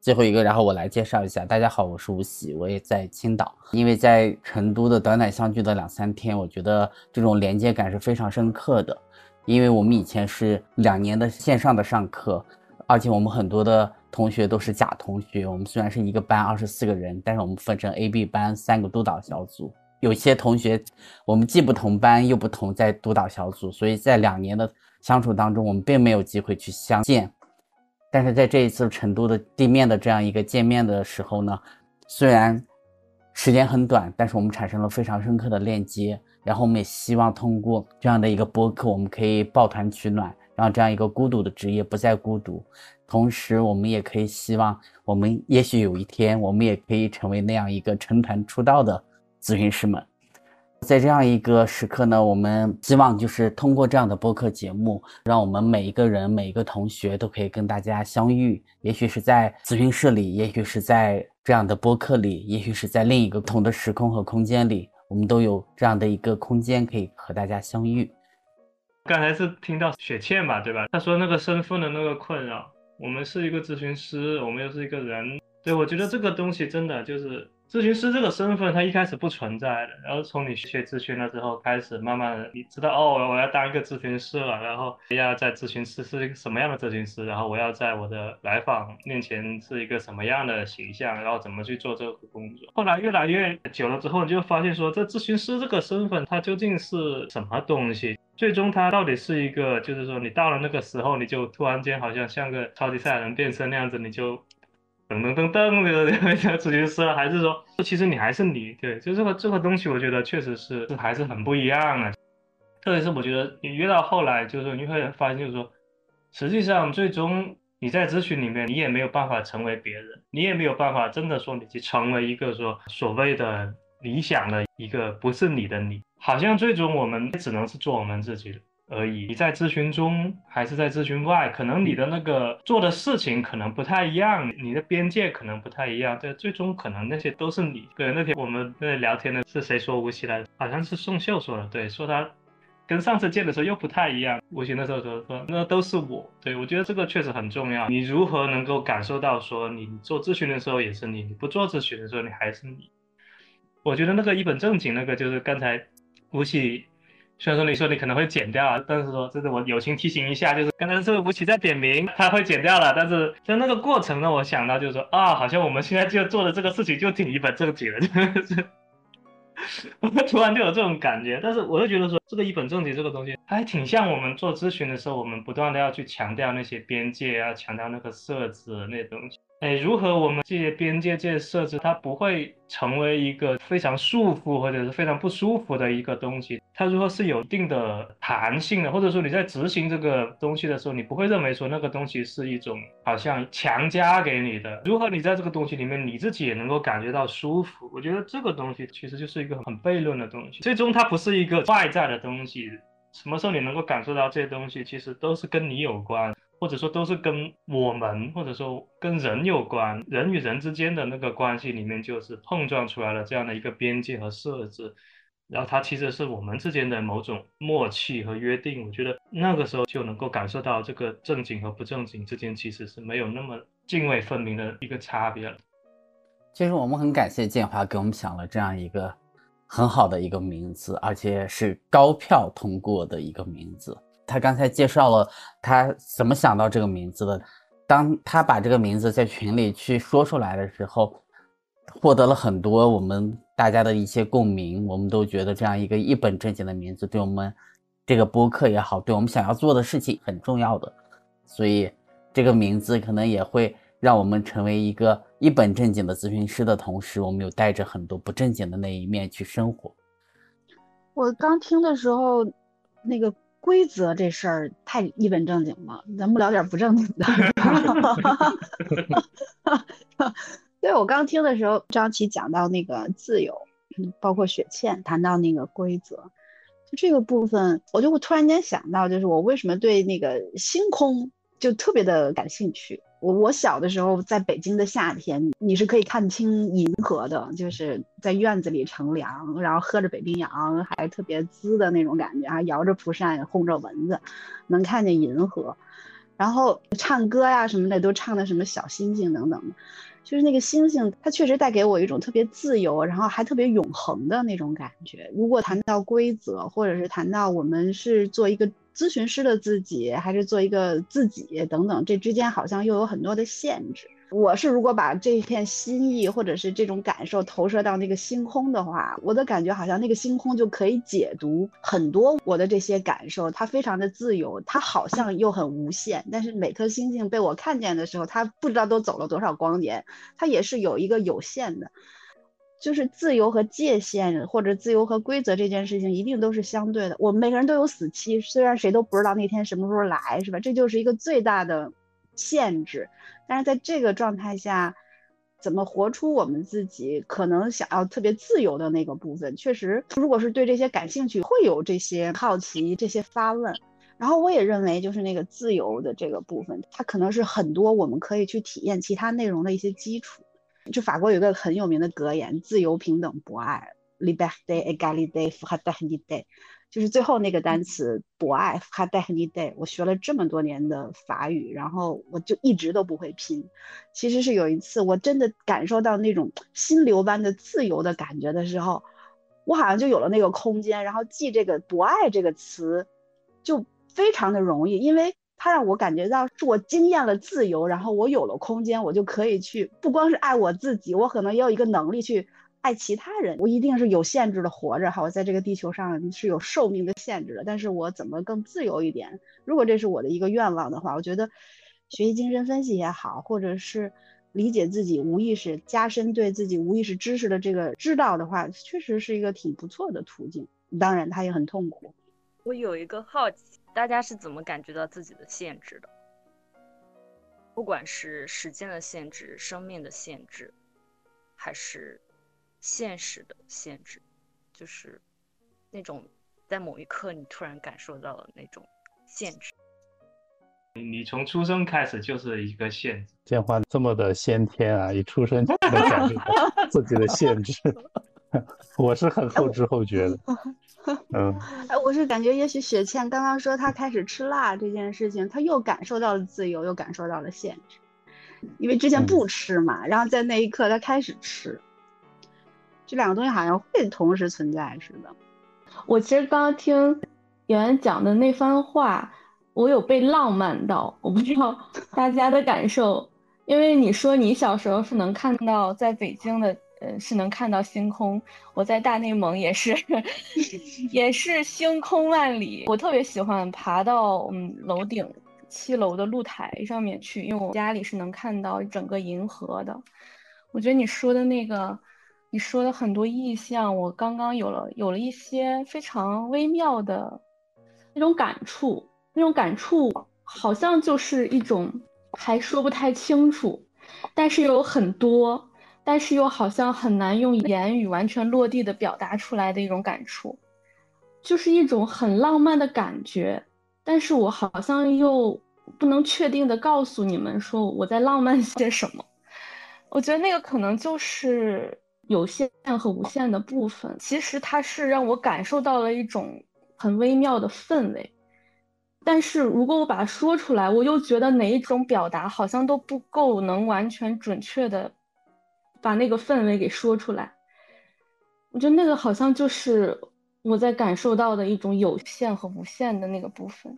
最后一个，然后我来介绍一下。大家好，我是吴喜，我也在青岛。因为在成都的短短相聚的两三天，我觉得这种连接感是非常深刻的。因为我们以前是两年的线上的上课，而且我们很多的同学都是假同学。我们虽然是一个班二十四个人，但是我们分成 A、B 班三个督导小组。有些同学，我们既不同班又不同在督导小组，所以在两年的相处当中，我们并没有机会去相见。但是在这一次成都的地面的这样一个见面的时候呢，虽然时间很短，但是我们产生了非常深刻的链接。然后我们也希望通过这样的一个播客，我们可以抱团取暖，让这样一个孤独的职业不再孤独。同时，我们也可以希望，我们也许有一天，我们也可以成为那样一个成团出道的。咨询师们，在这样一个时刻呢，我们希望就是通过这样的播客节目，让我们每一个人、每一个同学都可以跟大家相遇。也许是在咨询室里，也许是在这样的播客里，也许是在另一个不同的时空和空间里，我们都有这样的一个空间可以和大家相遇。刚才是听到雪倩吧，对吧？她说那个身份的那个困扰，我们是一个咨询师，我们又是一个人，对我觉得这个东西真的就是。咨询师这个身份，他一开始不存在的，然后从你学咨询了之后，开始慢慢的，你知道哦，我要当一个咨询师了，然后要在咨询师是一个什么样的咨询师，然后我要在我的来访面前是一个什么样的形象，然后怎么去做这个工作。后来越来越久了之后，你就发现说，这咨询师这个身份，它究竟是什么东西？最终它到底是一个，就是说你到了那个时候，你就突然间好像像个超级赛亚人变身那样子，你就。噔噔噔噔，这个咨询师，还是说，其实你还是你，对，就这个这个东西，我觉得确实是还是很不一样的。特别是我觉得你越到后来，就是你会发现，就是说，实际上最终你在咨询里面，你也没有办法成为别人，你也没有办法真的说你去成为一个说所谓的理想的一个不是你的你，好像最终我们只能是做我们自己的。而已。你在咨询中还是在咨询外，可能你的那个做的事情可能不太一样，你的边界可能不太一样。对，最终可能那些都是你。对，那天我们在聊天的是谁说吴奇来？好像是宋秀说的。对，说他跟上次见的时候又不太一样。吴奇那时候说说那都是我。对，我觉得这个确实很重要。你如何能够感受到说你做咨询的时候也是你，你不做咨询的时候你还是你？我觉得那个一本正经那个就是刚才吴奇。虽然说你说你可能会剪掉啊，但是说这是我友情提醒一下，就是刚才是吴奇在点名，他会剪掉了。但是在那个过程呢，我想到就是说啊，好像我们现在就做的这个事情就挺一本正经的，就是我突然就有这种感觉。但是我又觉得说这个一本正经这个东西，还挺像我们做咨询的时候，我们不断的要去强调那些边界啊，强调那个设置那些东西。哎，如何我们这些边界这些设置，它不会成为一个非常束缚或者是非常不舒服的一个东西？它如果是有一定的弹性的，或者说你在执行这个东西的时候，你不会认为说那个东西是一种好像强加给你的。如何你在这个东西里面你自己也能够感觉到舒服？我觉得这个东西其实就是一个很悖论的东西。最终它不是一个外在的东西，什么时候你能够感受到这些东西，其实都是跟你有关。或者说都是跟我们，或者说跟人有关，人与人之间的那个关系里面，就是碰撞出来了这样的一个边界和设置，然后它其实是我们之间的某种默契和约定。我觉得那个时候就能够感受到这个正经和不正经之间其实是没有那么泾渭分明的一个差别了。其实我们很感谢建华给我们想了这样一个很好的一个名字，而且是高票通过的一个名字。他刚才介绍了他怎么想到这个名字的。当他把这个名字在群里去说出来的时候，获得了很多我们大家的一些共鸣。我们都觉得这样一个一本正经的名字，对我们这个播客也好，对我们想要做的事情很重要的。所以这个名字可能也会让我们成为一个一本正经的咨询师的同时，我们又带着很多不正经的那一面去生活。我刚听的时候，那个。规则这事儿太一本正经了，咱不聊点不正经的。对我刚听的时候，张琪讲到那个自由，包括雪倩谈到那个规则，就这个部分，我就会突然间想到，就是我为什么对那个星空就特别的感兴趣。我我小的时候在北京的夏天，你是可以看清银河的，就是在院子里乘凉，然后喝着北冰洋，还特别滋的那种感觉还，摇着蒲扇轰着蚊子，能看见银河，然后唱歌呀什么的都唱的什么小星星等等，就是那个星星，它确实带给我一种特别自由，然后还特别永恒的那种感觉。如果谈到规则，或者是谈到我们是做一个。咨询师的自己，还是做一个自己等等，这之间好像又有很多的限制。我是如果把这片心意或者是这种感受投射到那个星空的话，我的感觉好像那个星空就可以解读很多我的这些感受，它非常的自由，它好像又很无限。但是每颗星星被我看见的时候，它不知道都走了多少光年，它也是有一个有限的。就是自由和界限，或者自由和规则这件事情，一定都是相对的。我们每个人都有死期，虽然谁都不知道那天什么时候来，是吧？这就是一个最大的限制。但是在这个状态下，怎么活出我们自己可能想要特别自由的那个部分。确实，如果是对这些感兴趣，会有这些好奇、这些发问。然后我也认为，就是那个自由的这个部分，它可能是很多我们可以去体验其他内容的一些基础。就法国有个很有名的格言：自由、平等、博爱，liberté, égalité, fraternité。就是最后那个单词“博爱 ”，fraternité。我学了这么多年的法语，然后我就一直都不会拼。其实是有一次，我真的感受到那种心流般的自由的感觉的时候，我好像就有了那个空间，然后记这个“博爱”这个词，就。非常的容易，因为它让我感觉到是我经验了自由，然后我有了空间，我就可以去不光是爱我自己，我可能也有一个能力去爱其他人。我一定是有限制的活着哈，我在这个地球上是有寿命的限制的，但是我怎么更自由一点？如果这是我的一个愿望的话，我觉得学习精神分析也好，或者是理解自己无意识、加深对自己无意识知识的这个知道的话，确实是一个挺不错的途径。当然，它也很痛苦。我有一个好奇。大家是怎么感觉到自己的限制的？不管是时间的限制、生命的限制，还是现实的限制，就是那种在某一刻你突然感受到了那种限制。你你从出生开始就是一个限制。建华这么的先天啊，一出生就能感觉到自己的限制。我是很后知后觉的。嗯，哎，我是感觉，也许雪倩刚刚说她开始吃辣这件事情，她又感受到了自由，又感受到了限制，因为之前不吃嘛，然后在那一刻她开始吃，这两个东西好像会同时存在似的。我其实刚刚听演员讲的那番话，我有被浪漫到，我不知道大家的感受，因为你说你小时候是能看到在北京的。呃，是能看到星空。我在大内蒙也是，也是星空万里。我特别喜欢爬到嗯楼顶七楼的露台上面去，因为我家里是能看到整个银河的。我觉得你说的那个，你说的很多意象，我刚刚有了有了一些非常微妙的那种感触，那种感触好像就是一种还说不太清楚，但是有很多。但是又好像很难用言语完全落地的表达出来的一种感触，就是一种很浪漫的感觉。但是我好像又不能确定的告诉你们说我在浪漫些什么。我觉得那个可能就是有限和无限的部分。其实它是让我感受到了一种很微妙的氛围。但是如果我把它说出来，我又觉得哪一种表达好像都不够能完全准确的。把那个氛围给说出来，我觉得那个好像就是我在感受到的一种有限和无限的那个部分。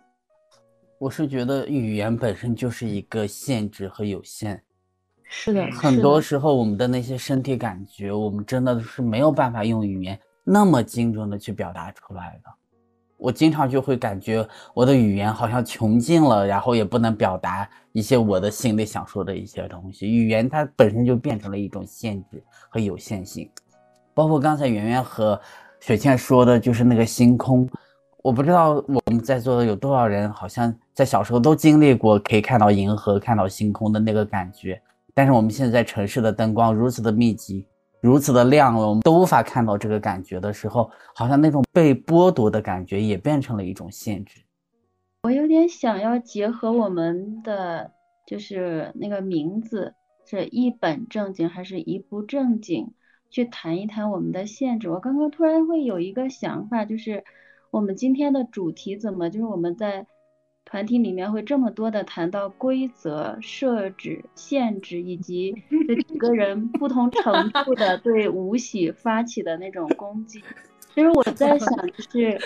我是觉得语言本身就是一个限制和有限。是的，很多时候我们的那些身体感觉，我们真的是没有办法用语言那么精准的去表达出来的。我经常就会感觉我的语言好像穷尽了，然后也不能表达一些我的心里想说的一些东西。语言它本身就变成了一种限制和有限性。包括刚才圆圆和雪倩说的，就是那个星空。我不知道我们在座的有多少人，好像在小时候都经历过可以看到银河、看到星空的那个感觉。但是我们现在城市的灯光如此的密集。如此的亮了，我们都无法看到这个感觉的时候，好像那种被剥夺的感觉也变成了一种限制。我有点想要结合我们的，就是那个名字是一本正经还是一不正经，去谈一谈我们的限制。我刚刚突然会有一个想法，就是我们今天的主题怎么，就是我们在。团体里面会这么多的谈到规则设置、限制，以及 对几个人不同程度的对吴喜发起的那种攻击。其实我在想，就是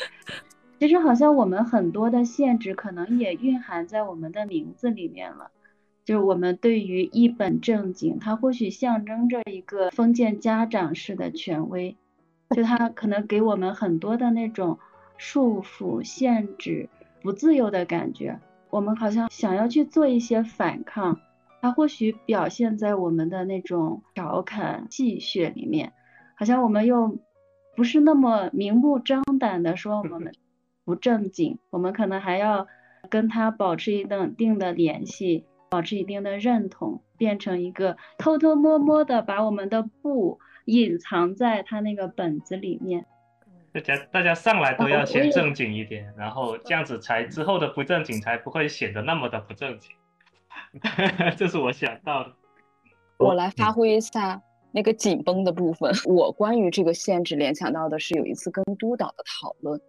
其实好像我们很多的限制，可能也蕴含在我们的名字里面了。就是我们对于一本正经，它或许象征着一个封建家长式的权威，就它可能给我们很多的那种束缚、限制。不自由的感觉，我们好像想要去做一些反抗，它或许表现在我们的那种调侃戏谑里面，好像我们又不是那么明目张胆的说我们不正经，我们可能还要跟他保持一定定的联系，保持一定的认同，变成一个偷偷摸摸的把我们的不隐藏在他那个本子里面。大家大家上来都要先正经一点，然后这样子才之后的不正经才不会显得那么的不正经。这是我想到的。我来发挥一下那个紧绷的部分。我关于这个限制联想到的是有一次跟督导的讨论，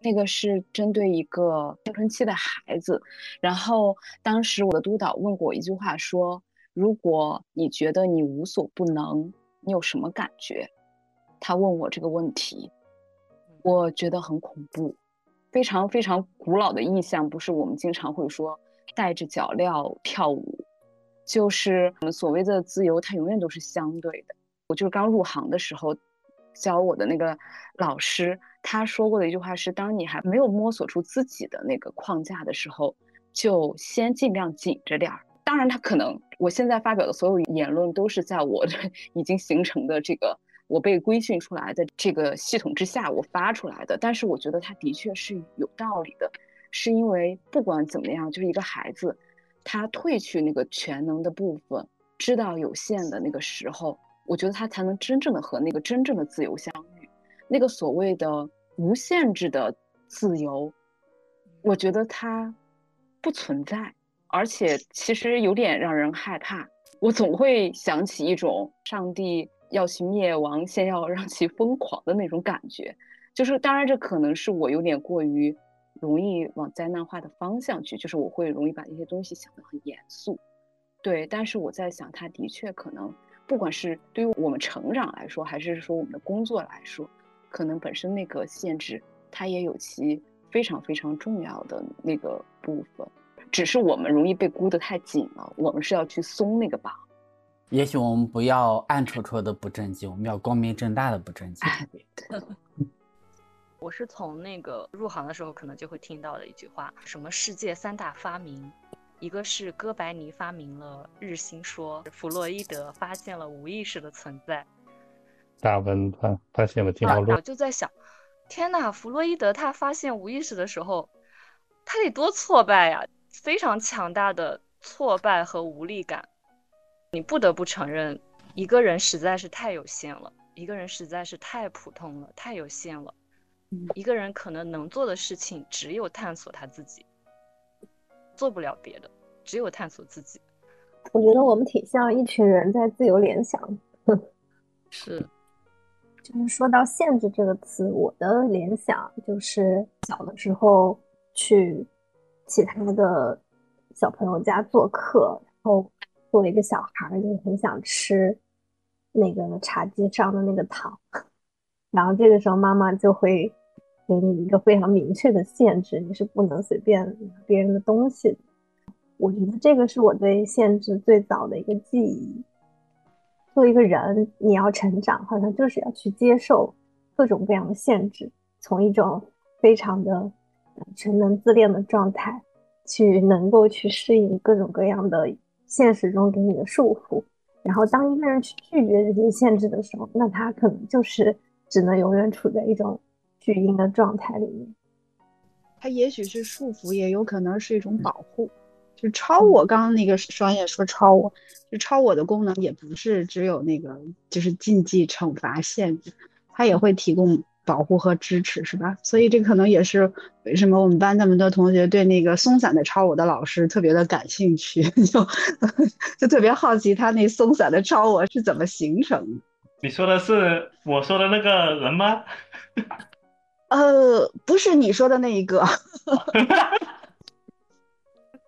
那个是针对一个青春期的孩子，然后当时我的督导问过我一句话说：“如果你觉得你无所不能，你有什么感觉？”他问我这个问题，我觉得很恐怖，非常非常古老的印象，不是我们经常会说带着脚镣跳舞。就是我们所谓的自由，它永远都是相对的。我就是刚入行的时候，教我的那个老师，他说过的一句话是：当你还没有摸索出自己的那个框架的时候，就先尽量紧着点儿。当然，他可能我现在发表的所有言论都是在我的 已经形成的这个我被规训出来的这个系统之下我发出来的，但是我觉得他的确是有道理的，是因为不管怎么样，就是一个孩子。他褪去那个全能的部分，知道有限的那个时候，我觉得他才能真正的和那个真正的自由相遇。那个所谓的无限制的自由，我觉得它不存在，而且其实有点让人害怕。我总会想起一种上帝要去灭亡，先要让其疯狂的那种感觉。就是当然，这可能是我有点过于。容易往灾难化的方向去，就是我会容易把一些东西想得很严肃，对。但是我在想，它的确可能，不管是对于我们成长来说，还是说我们的工作来说，可能本身那个限制，它也有其非常非常重要的那个部分。只是我们容易被箍得太紧了，我们是要去松那个绑。也许我们不要暗戳戳的不正经，我们要光明正大的不正经。我是从那个入行的时候可能就会听到的一句话，什么世界三大发明，一个是哥白尼发明了日心说，弗洛伊德发现了无意识的存在，达文发发现了进化论。我就在想，天呐，弗洛伊德他发现无意识的时候，他得多挫败呀，非常强大的挫败和无力感。你不得不承认，一个人实在是太有限了，一个人实在是太普通了，太有限了。一个人可能能做的事情只有探索他自己，做不了别的，只有探索自己。我觉得我们挺像一群人在自由联想。是，就是说到“限制”这个词，我的联想就是小的时候去其他的小朋友家做客，然后作为一个小孩就很想吃那个茶几上的那个糖，然后这个时候妈妈就会。给你一个非常明确的限制，你是不能随便拿别人的东西。我觉得这个是我对限制最早的一个记忆。作为一个人，你要成长，好像就是要去接受各种各样的限制，从一种非常的全能自恋的状态，去能够去适应各种各样的现实中给你的束缚。然后，当一个人去拒绝这些限制的时候，那他可能就是只能永远处在一种。巨婴的状态里面，他也许是束缚，也有可能是一种保护。就超我，刚刚那个双叶说超我，就超我的功能也不是只有那个，就是禁忌、惩罚、限制，它也会提供保护和支持，是吧？所以这可能也是为什么我们班那么多同学对那个松散的超我的老师特别的感兴趣，就就特别好奇他那松散的超我是怎么形成的。你说的是我说的那个人吗？呃，不是你说的那一个。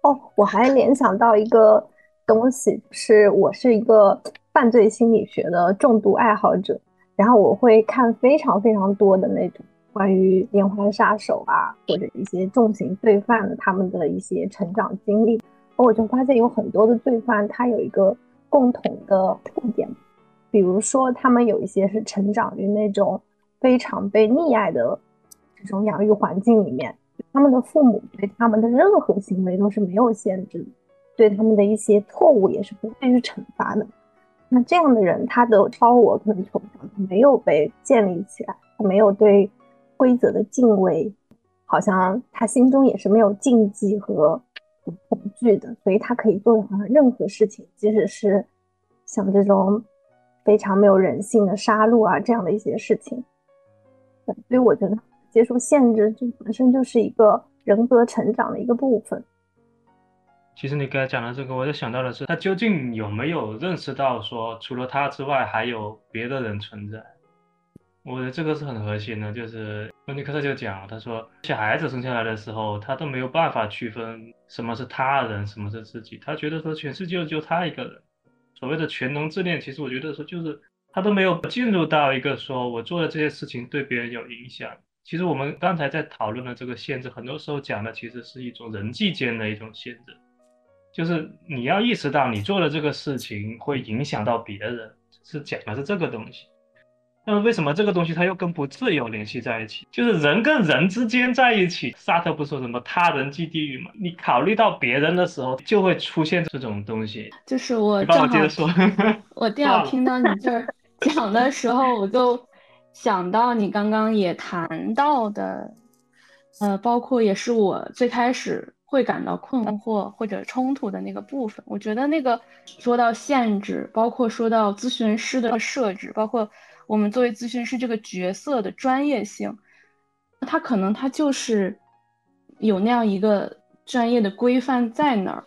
哦，我还联想到一个东西，是我是一个犯罪心理学的重度爱好者，然后我会看非常非常多的那种关于连环杀手啊，或者一些重刑罪犯的他们的一些成长经历，我就发现有很多的罪犯他有一个共同的特点，比如说他们有一些是成长于那种非常被溺爱的。这种养育环境里面，他们的父母对他们的任何行为都是没有限制的，对他们的一些错误也是不会去惩罚的。那这样的人，他的超我可能从小没有被建立起来，他没有对规则的敬畏，好像他心中也是没有禁忌和恐惧的，所以他可以做任何事情，即使是像这种非常没有人性的杀戮啊这样的一些事情。所以我觉得接受限制，就本身就是一个人格成长的一个部分。其实你刚才讲的这个，我就想到的是，他究竟有没有认识到说，除了他之外，还有别的人存在？我觉得这个是很核心的。就是温尼克特就讲，他说，小孩子生下来的时候，他都没有办法区分什么是他人，什么是自己。他觉得说，全世界就他一个人。所谓的全能自恋，其实我觉得说，就是他都没有进入到一个说我做的这些事情对别人有影响。其实我们刚才在讨论的这个限制，很多时候讲的其实是一种人际间的一种限制。就是你要意识到你做的这个事情会影响到别人，是讲的是这个东西。那么为什么这个东西它又跟不自由联系在一起？就是人跟人之间在一起，萨特不说什么他人即地狱嘛？你考虑到别人的时候，就会出现这种东西。就是我接着说。我正好听到你这儿讲的时候，我就想到你刚刚也谈到的，呃，包括也是我最开始会感到困惑或者冲突的那个部分。我觉得那个说到限制，包括说到咨询师的设置，包括我们作为咨询师这个角色的专业性，他可能他就是有那样一个专业的规范在那儿。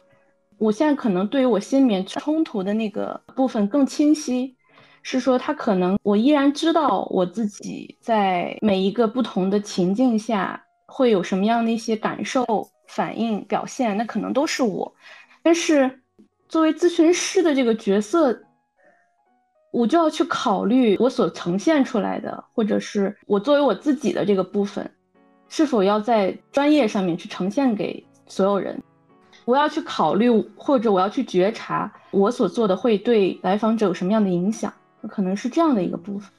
我现在可能对于我心里面冲突的那个部分更清晰，是说他可能我依然知道我自己在每一个不同的情境下会有什么样的一些感受、反应、表现，那可能都是我。但是作为咨询师的这个角色，我就要去考虑我所呈现出来的，或者是我作为我自己的这个部分，是否要在专业上面去呈现给所有人。我要去考虑，或者我要去觉察我所做的会对来访者有什么样的影响，可能是这样的一个部分。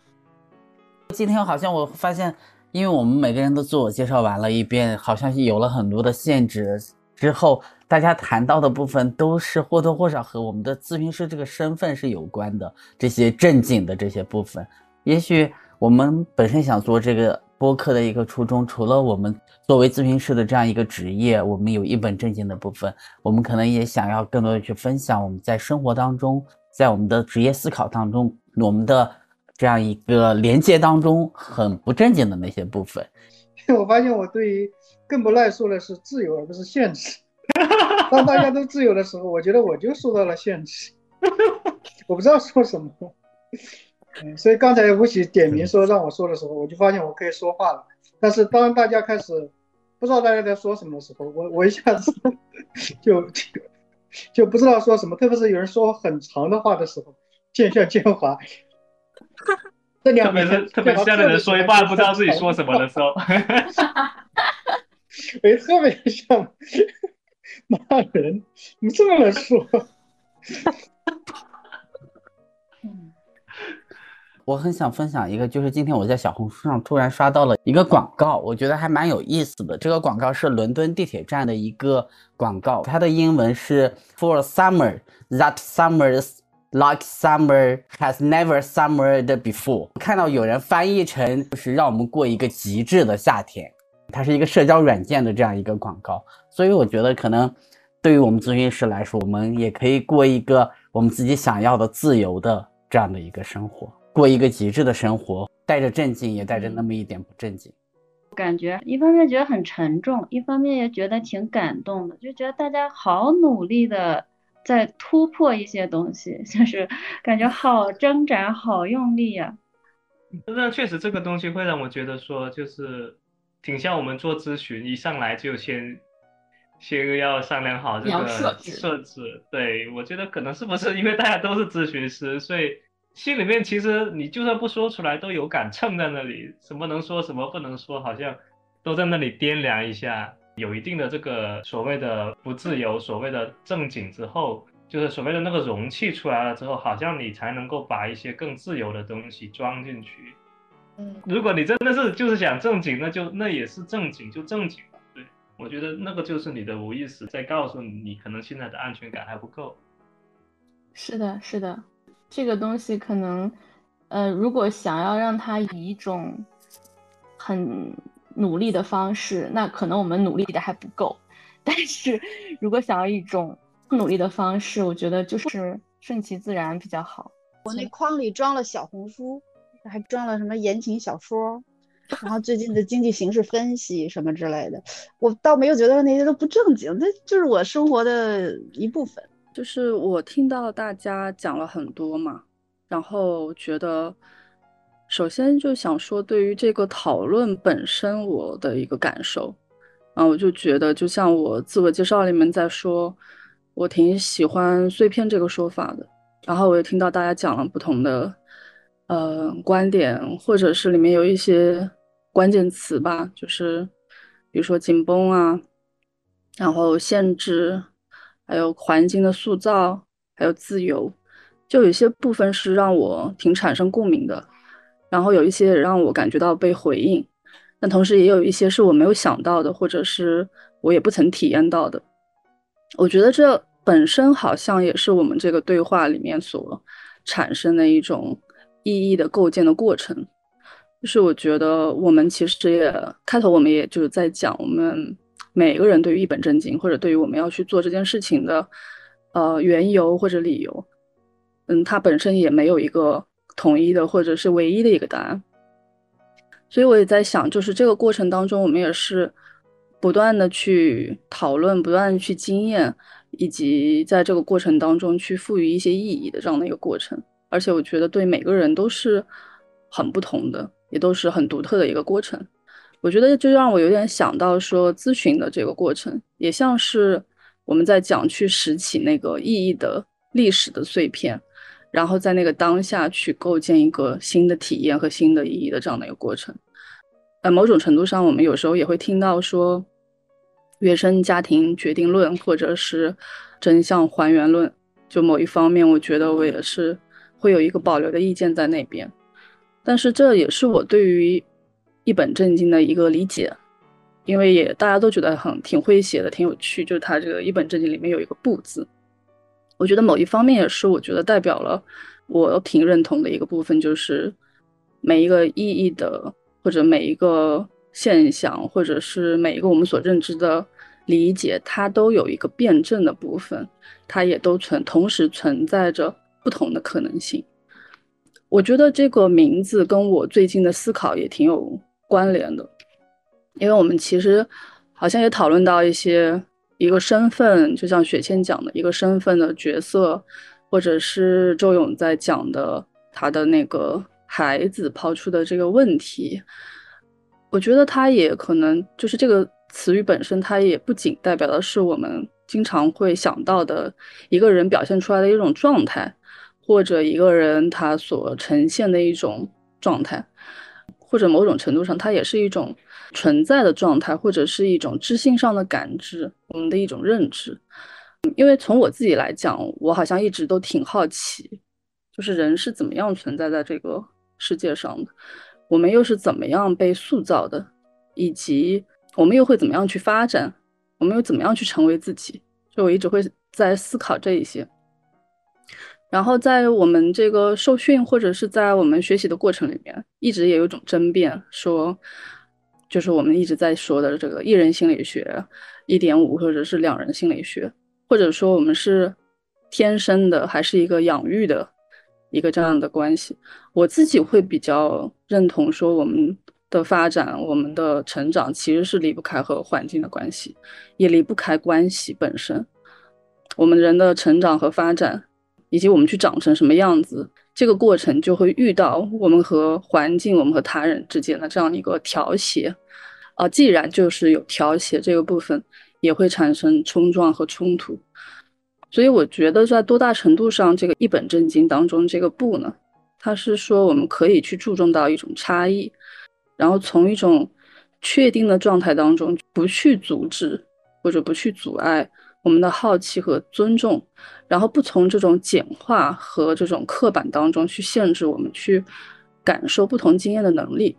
今天好像我发现，因为我们每个人都自我介绍完了一遍，好像是有了很多的限制之后，大家谈到的部分都是或多或少和我们的咨询师这个身份是有关的。这些正经的这些部分，也许我们本身想做这个播客的一个初衷，除了我们作为咨询师的这样一个职业，我们有一本正经的部分，我们可能也想要更多的去分享我们在生活当中，在我们的职业思考当中，我们的这样一个连接当中很不正经的那些部分。我发现我对于更不耐受的是自由，而不是限制。当大家都自由的时候，我觉得我就受到了限制，我不知道说什么。嗯，所以刚才吴起点名说让我说的时候，我就发现我可以说话了。但是当大家开始不知道大家在说什么的时候，我我一下子就就就不知道说什么，特别是有人说很长的话的时候，见笑见滑。这两特别是特别是下面人说一半不知道自己说什么的时候，我，特别像骂人，你这么来说。我很想分享一个，就是今天我在小红书上突然刷到了一个广告，我觉得还蛮有意思的。这个广告是伦敦地铁站的一个广告，它的英文是 For summer that summers like summer has never summered before。看到有人翻译成就是让我们过一个极致的夏天，它是一个社交软件的这样一个广告，所以我觉得可能对于我们咨询师来说，我们也可以过一个我们自己想要的自由的这样的一个生活。过一个极致的生活，带着正经，也带着那么一点不正经。感觉一方面觉得很沉重，一方面也觉得挺感动的，就觉得大家好努力的在突破一些东西，就是感觉好挣扎，好用力呀、那确实这个东西会让我觉得说，就是挺像我们做咨询，一上来就先先要商量好这个设置设置。对，我觉得可能是不是因为大家都是咨询师，所以心里面其实你就算不说出来，都有杆秤在那里，什么能说，什么不能说，好像都在那里掂量一下，有一定的这个所谓的不自由，所谓的正经之后。就是所谓的那个容器出来了之后，好像你才能够把一些更自由的东西装进去。嗯，如果你真的是就是想正经，那就那也是正经，就正经吧。对，我觉得那个就是你的无意识在告诉你，你可能现在的安全感还不够。是的，是的，这个东西可能，呃，如果想要让它以一种很努力的方式，那可能我们努力的还不够。但是如果想要一种不努力的方式，我觉得就是顺其自然比较好。我那筐里装了小红书，还装了什么言情小说，然后最近的经济形势分析什么之类的，我倒没有觉得那些都不正经，那就是我生活的一部分。就是我听到大家讲了很多嘛，然后觉得，首先就想说对于这个讨论本身我的一个感受，啊，我就觉得就像我自我介绍里面在说，我挺喜欢碎片这个说法的。然后我也听到大家讲了不同的呃观点，或者是里面有一些关键词吧，就是比如说紧绷啊，然后限制，还有环境的塑造，还有自由，就有些部分是让我挺产生共鸣的，然后有一些让我感觉到被回应，但同时也有一些是我没有想到的，或者是我也不曾体验到的，我觉得这。本身好像也是我们这个对话里面所产生的一种意义的构建的过程，就是我觉得我们其实也开头我们也就是在讲我们每个人对于一本正经或者对于我们要去做这件事情的呃缘由或者理由，嗯，它本身也没有一个统一的或者是唯一的一个答案，所以我也在想，就是这个过程当中我们也是不断的去讨论，不断的去经验。以及在这个过程当中去赋予一些意义的这样的一个过程，而且我觉得对每个人都是很不同的，也都是很独特的一个过程。我觉得就让我有点想到说，咨询的这个过程也像是我们在讲去拾起那个意义的历史的碎片，然后在那个当下去构建一个新的体验和新的意义的这样的一个过程。呃，某种程度上，我们有时候也会听到说。原生家庭决定论，或者是真相还原论，就某一方面，我觉得我也是会有一个保留的意见在那边。但是这也是我对于一本正经的一个理解，因为也大家都觉得很挺会写的，挺有趣。就是它这个一本正经里面有一个“不”字，我觉得某一方面也是我觉得代表了我挺认同的一个部分，就是每一个意义的或者每一个。现象，或者是每一个我们所认知的理解，它都有一个辩证的部分，它也都存同时存在着不同的可能性。我觉得这个名字跟我最近的思考也挺有关联的，因为我们其实好像也讨论到一些一个身份，就像雪倩讲的一个身份的角色，或者是周勇在讲的他的那个孩子抛出的这个问题。我觉得它也可能就是这个词语本身，它也不仅代表的是我们经常会想到的一个人表现出来的一种状态，或者一个人他所呈现的一种状态，或者某种程度上，它也是一种存在的状态，或者是一种知性上的感知，我们的一种认知。因为从我自己来讲，我好像一直都挺好奇，就是人是怎么样存在在这个世界上的。我们又是怎么样被塑造的，以及我们又会怎么样去发展？我们又怎么样去成为自己？就我一直会在思考这一些。然后在我们这个受训或者是在我们学习的过程里面，一直也有一种争辩，说就是我们一直在说的这个一人心理学、一点五或者是两人心理学，或者说我们是天生的还是一个养育的。一个这样的关系，我自己会比较认同说，我们的发展、我们的成长其实是离不开和环境的关系，也离不开关系本身。我们人的成长和发展，以及我们去长成什么样子，这个过程就会遇到我们和环境、我们和他人之间的这样一个调谐。啊，既然就是有调谐这个部分，也会产生冲撞和冲突。所以我觉得，在多大程度上，这个一本正经当中，这个不呢？它是说我们可以去注重到一种差异，然后从一种确定的状态当中，不去阻止或者不去阻碍我们的好奇和尊重，然后不从这种简化和这种刻板当中去限制我们去感受不同经验的能力。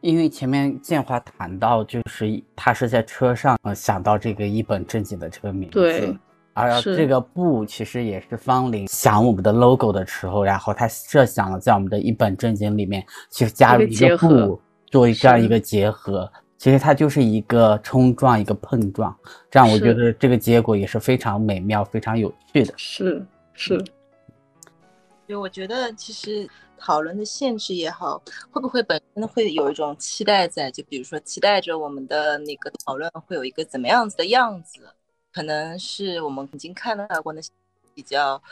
因为前面建华谈到，就是他是在车上呃想到这个一本正经的这个名字。对。而这个不，其实也是方林想我们的 logo 的时候，然后他设想了在我们的一本正经里面，其实加入一个不，做这样一个结合，其实它就是一个冲撞，一个碰撞，这样我觉得这个结果也是非常美妙、非常有趣的。是是，就我觉得其实讨论的限制也好，会不会本身会有一种期待在？就比如说期待着我们的那个讨论会有一个怎么样子的样子，可能是我们已经看到过那些比较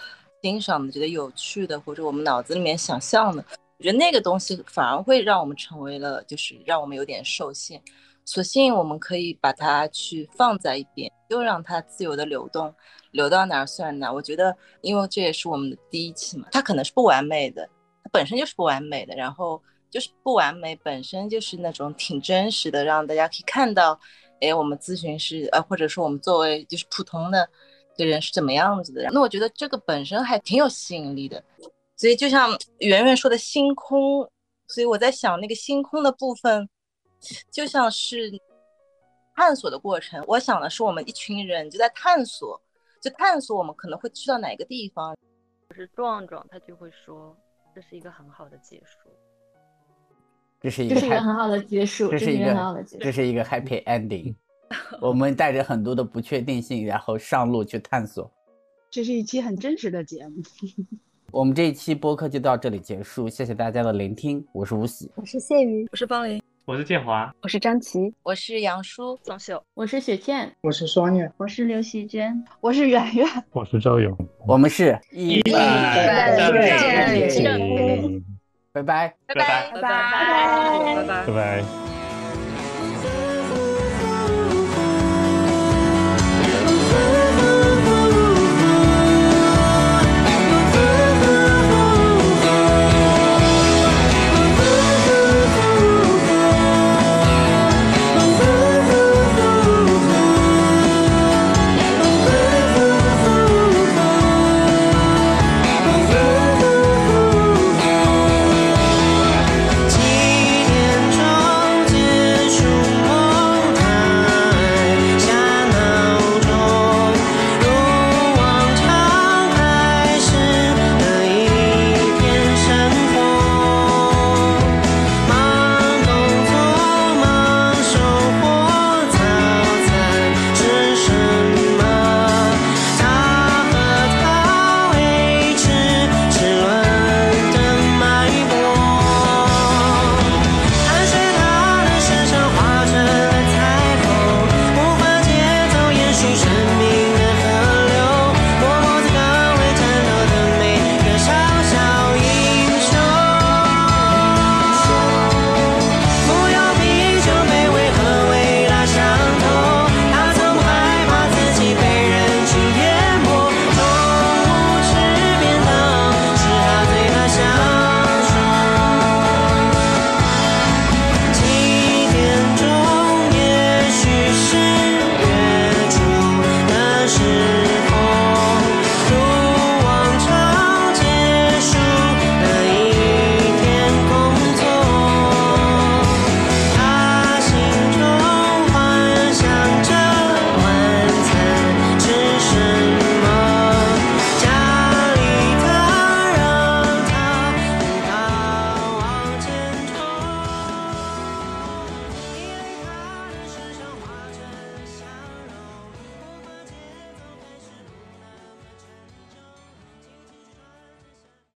欣赏的、觉得有趣的，或者我们脑子里面想象的。我觉得那个东西反而会让我们成为了，就是让我们有点受限。索性我们可以把它去放在一边，就让它自由的流动，流到哪儿算哪儿。我觉得，因为这也是我们的第一期嘛，它可能是不完美的，它本身就是不完美的，然后就是不完美本身就是那种挺真实的，让大家可以看到，哎，我们咨询师呃，或者说我们作为就是普通的的人是怎么样子的。那我觉得这个本身还挺有吸引力的。所以就像圆圆说的星空，所以我在想那个星空的部分，就像是探索的过程。我想的是我们一群人就在探索，就探索我们可能会去到哪个地方。是壮壮，他就会说这是一个很好的结束。这是一个这是一个 happy- 很好的结束，这是一这是一个很好的结束。这是一个 happy ending。我们带着很多的不确定性，然后上路去探索。这是一期很真实的节目。我们这一期播客就到这里结束，谢谢大家的聆听，我是吴喜，我是谢宇，我是方林，我是建华，我是张琪，我是杨叔，宋秀，我是雪倩，我是双月，我是刘希娟，我是圆圆，我是周勇，我们是一百正正经经拜。拜。拜。拜拜。拜拜。拜拜。拜拜。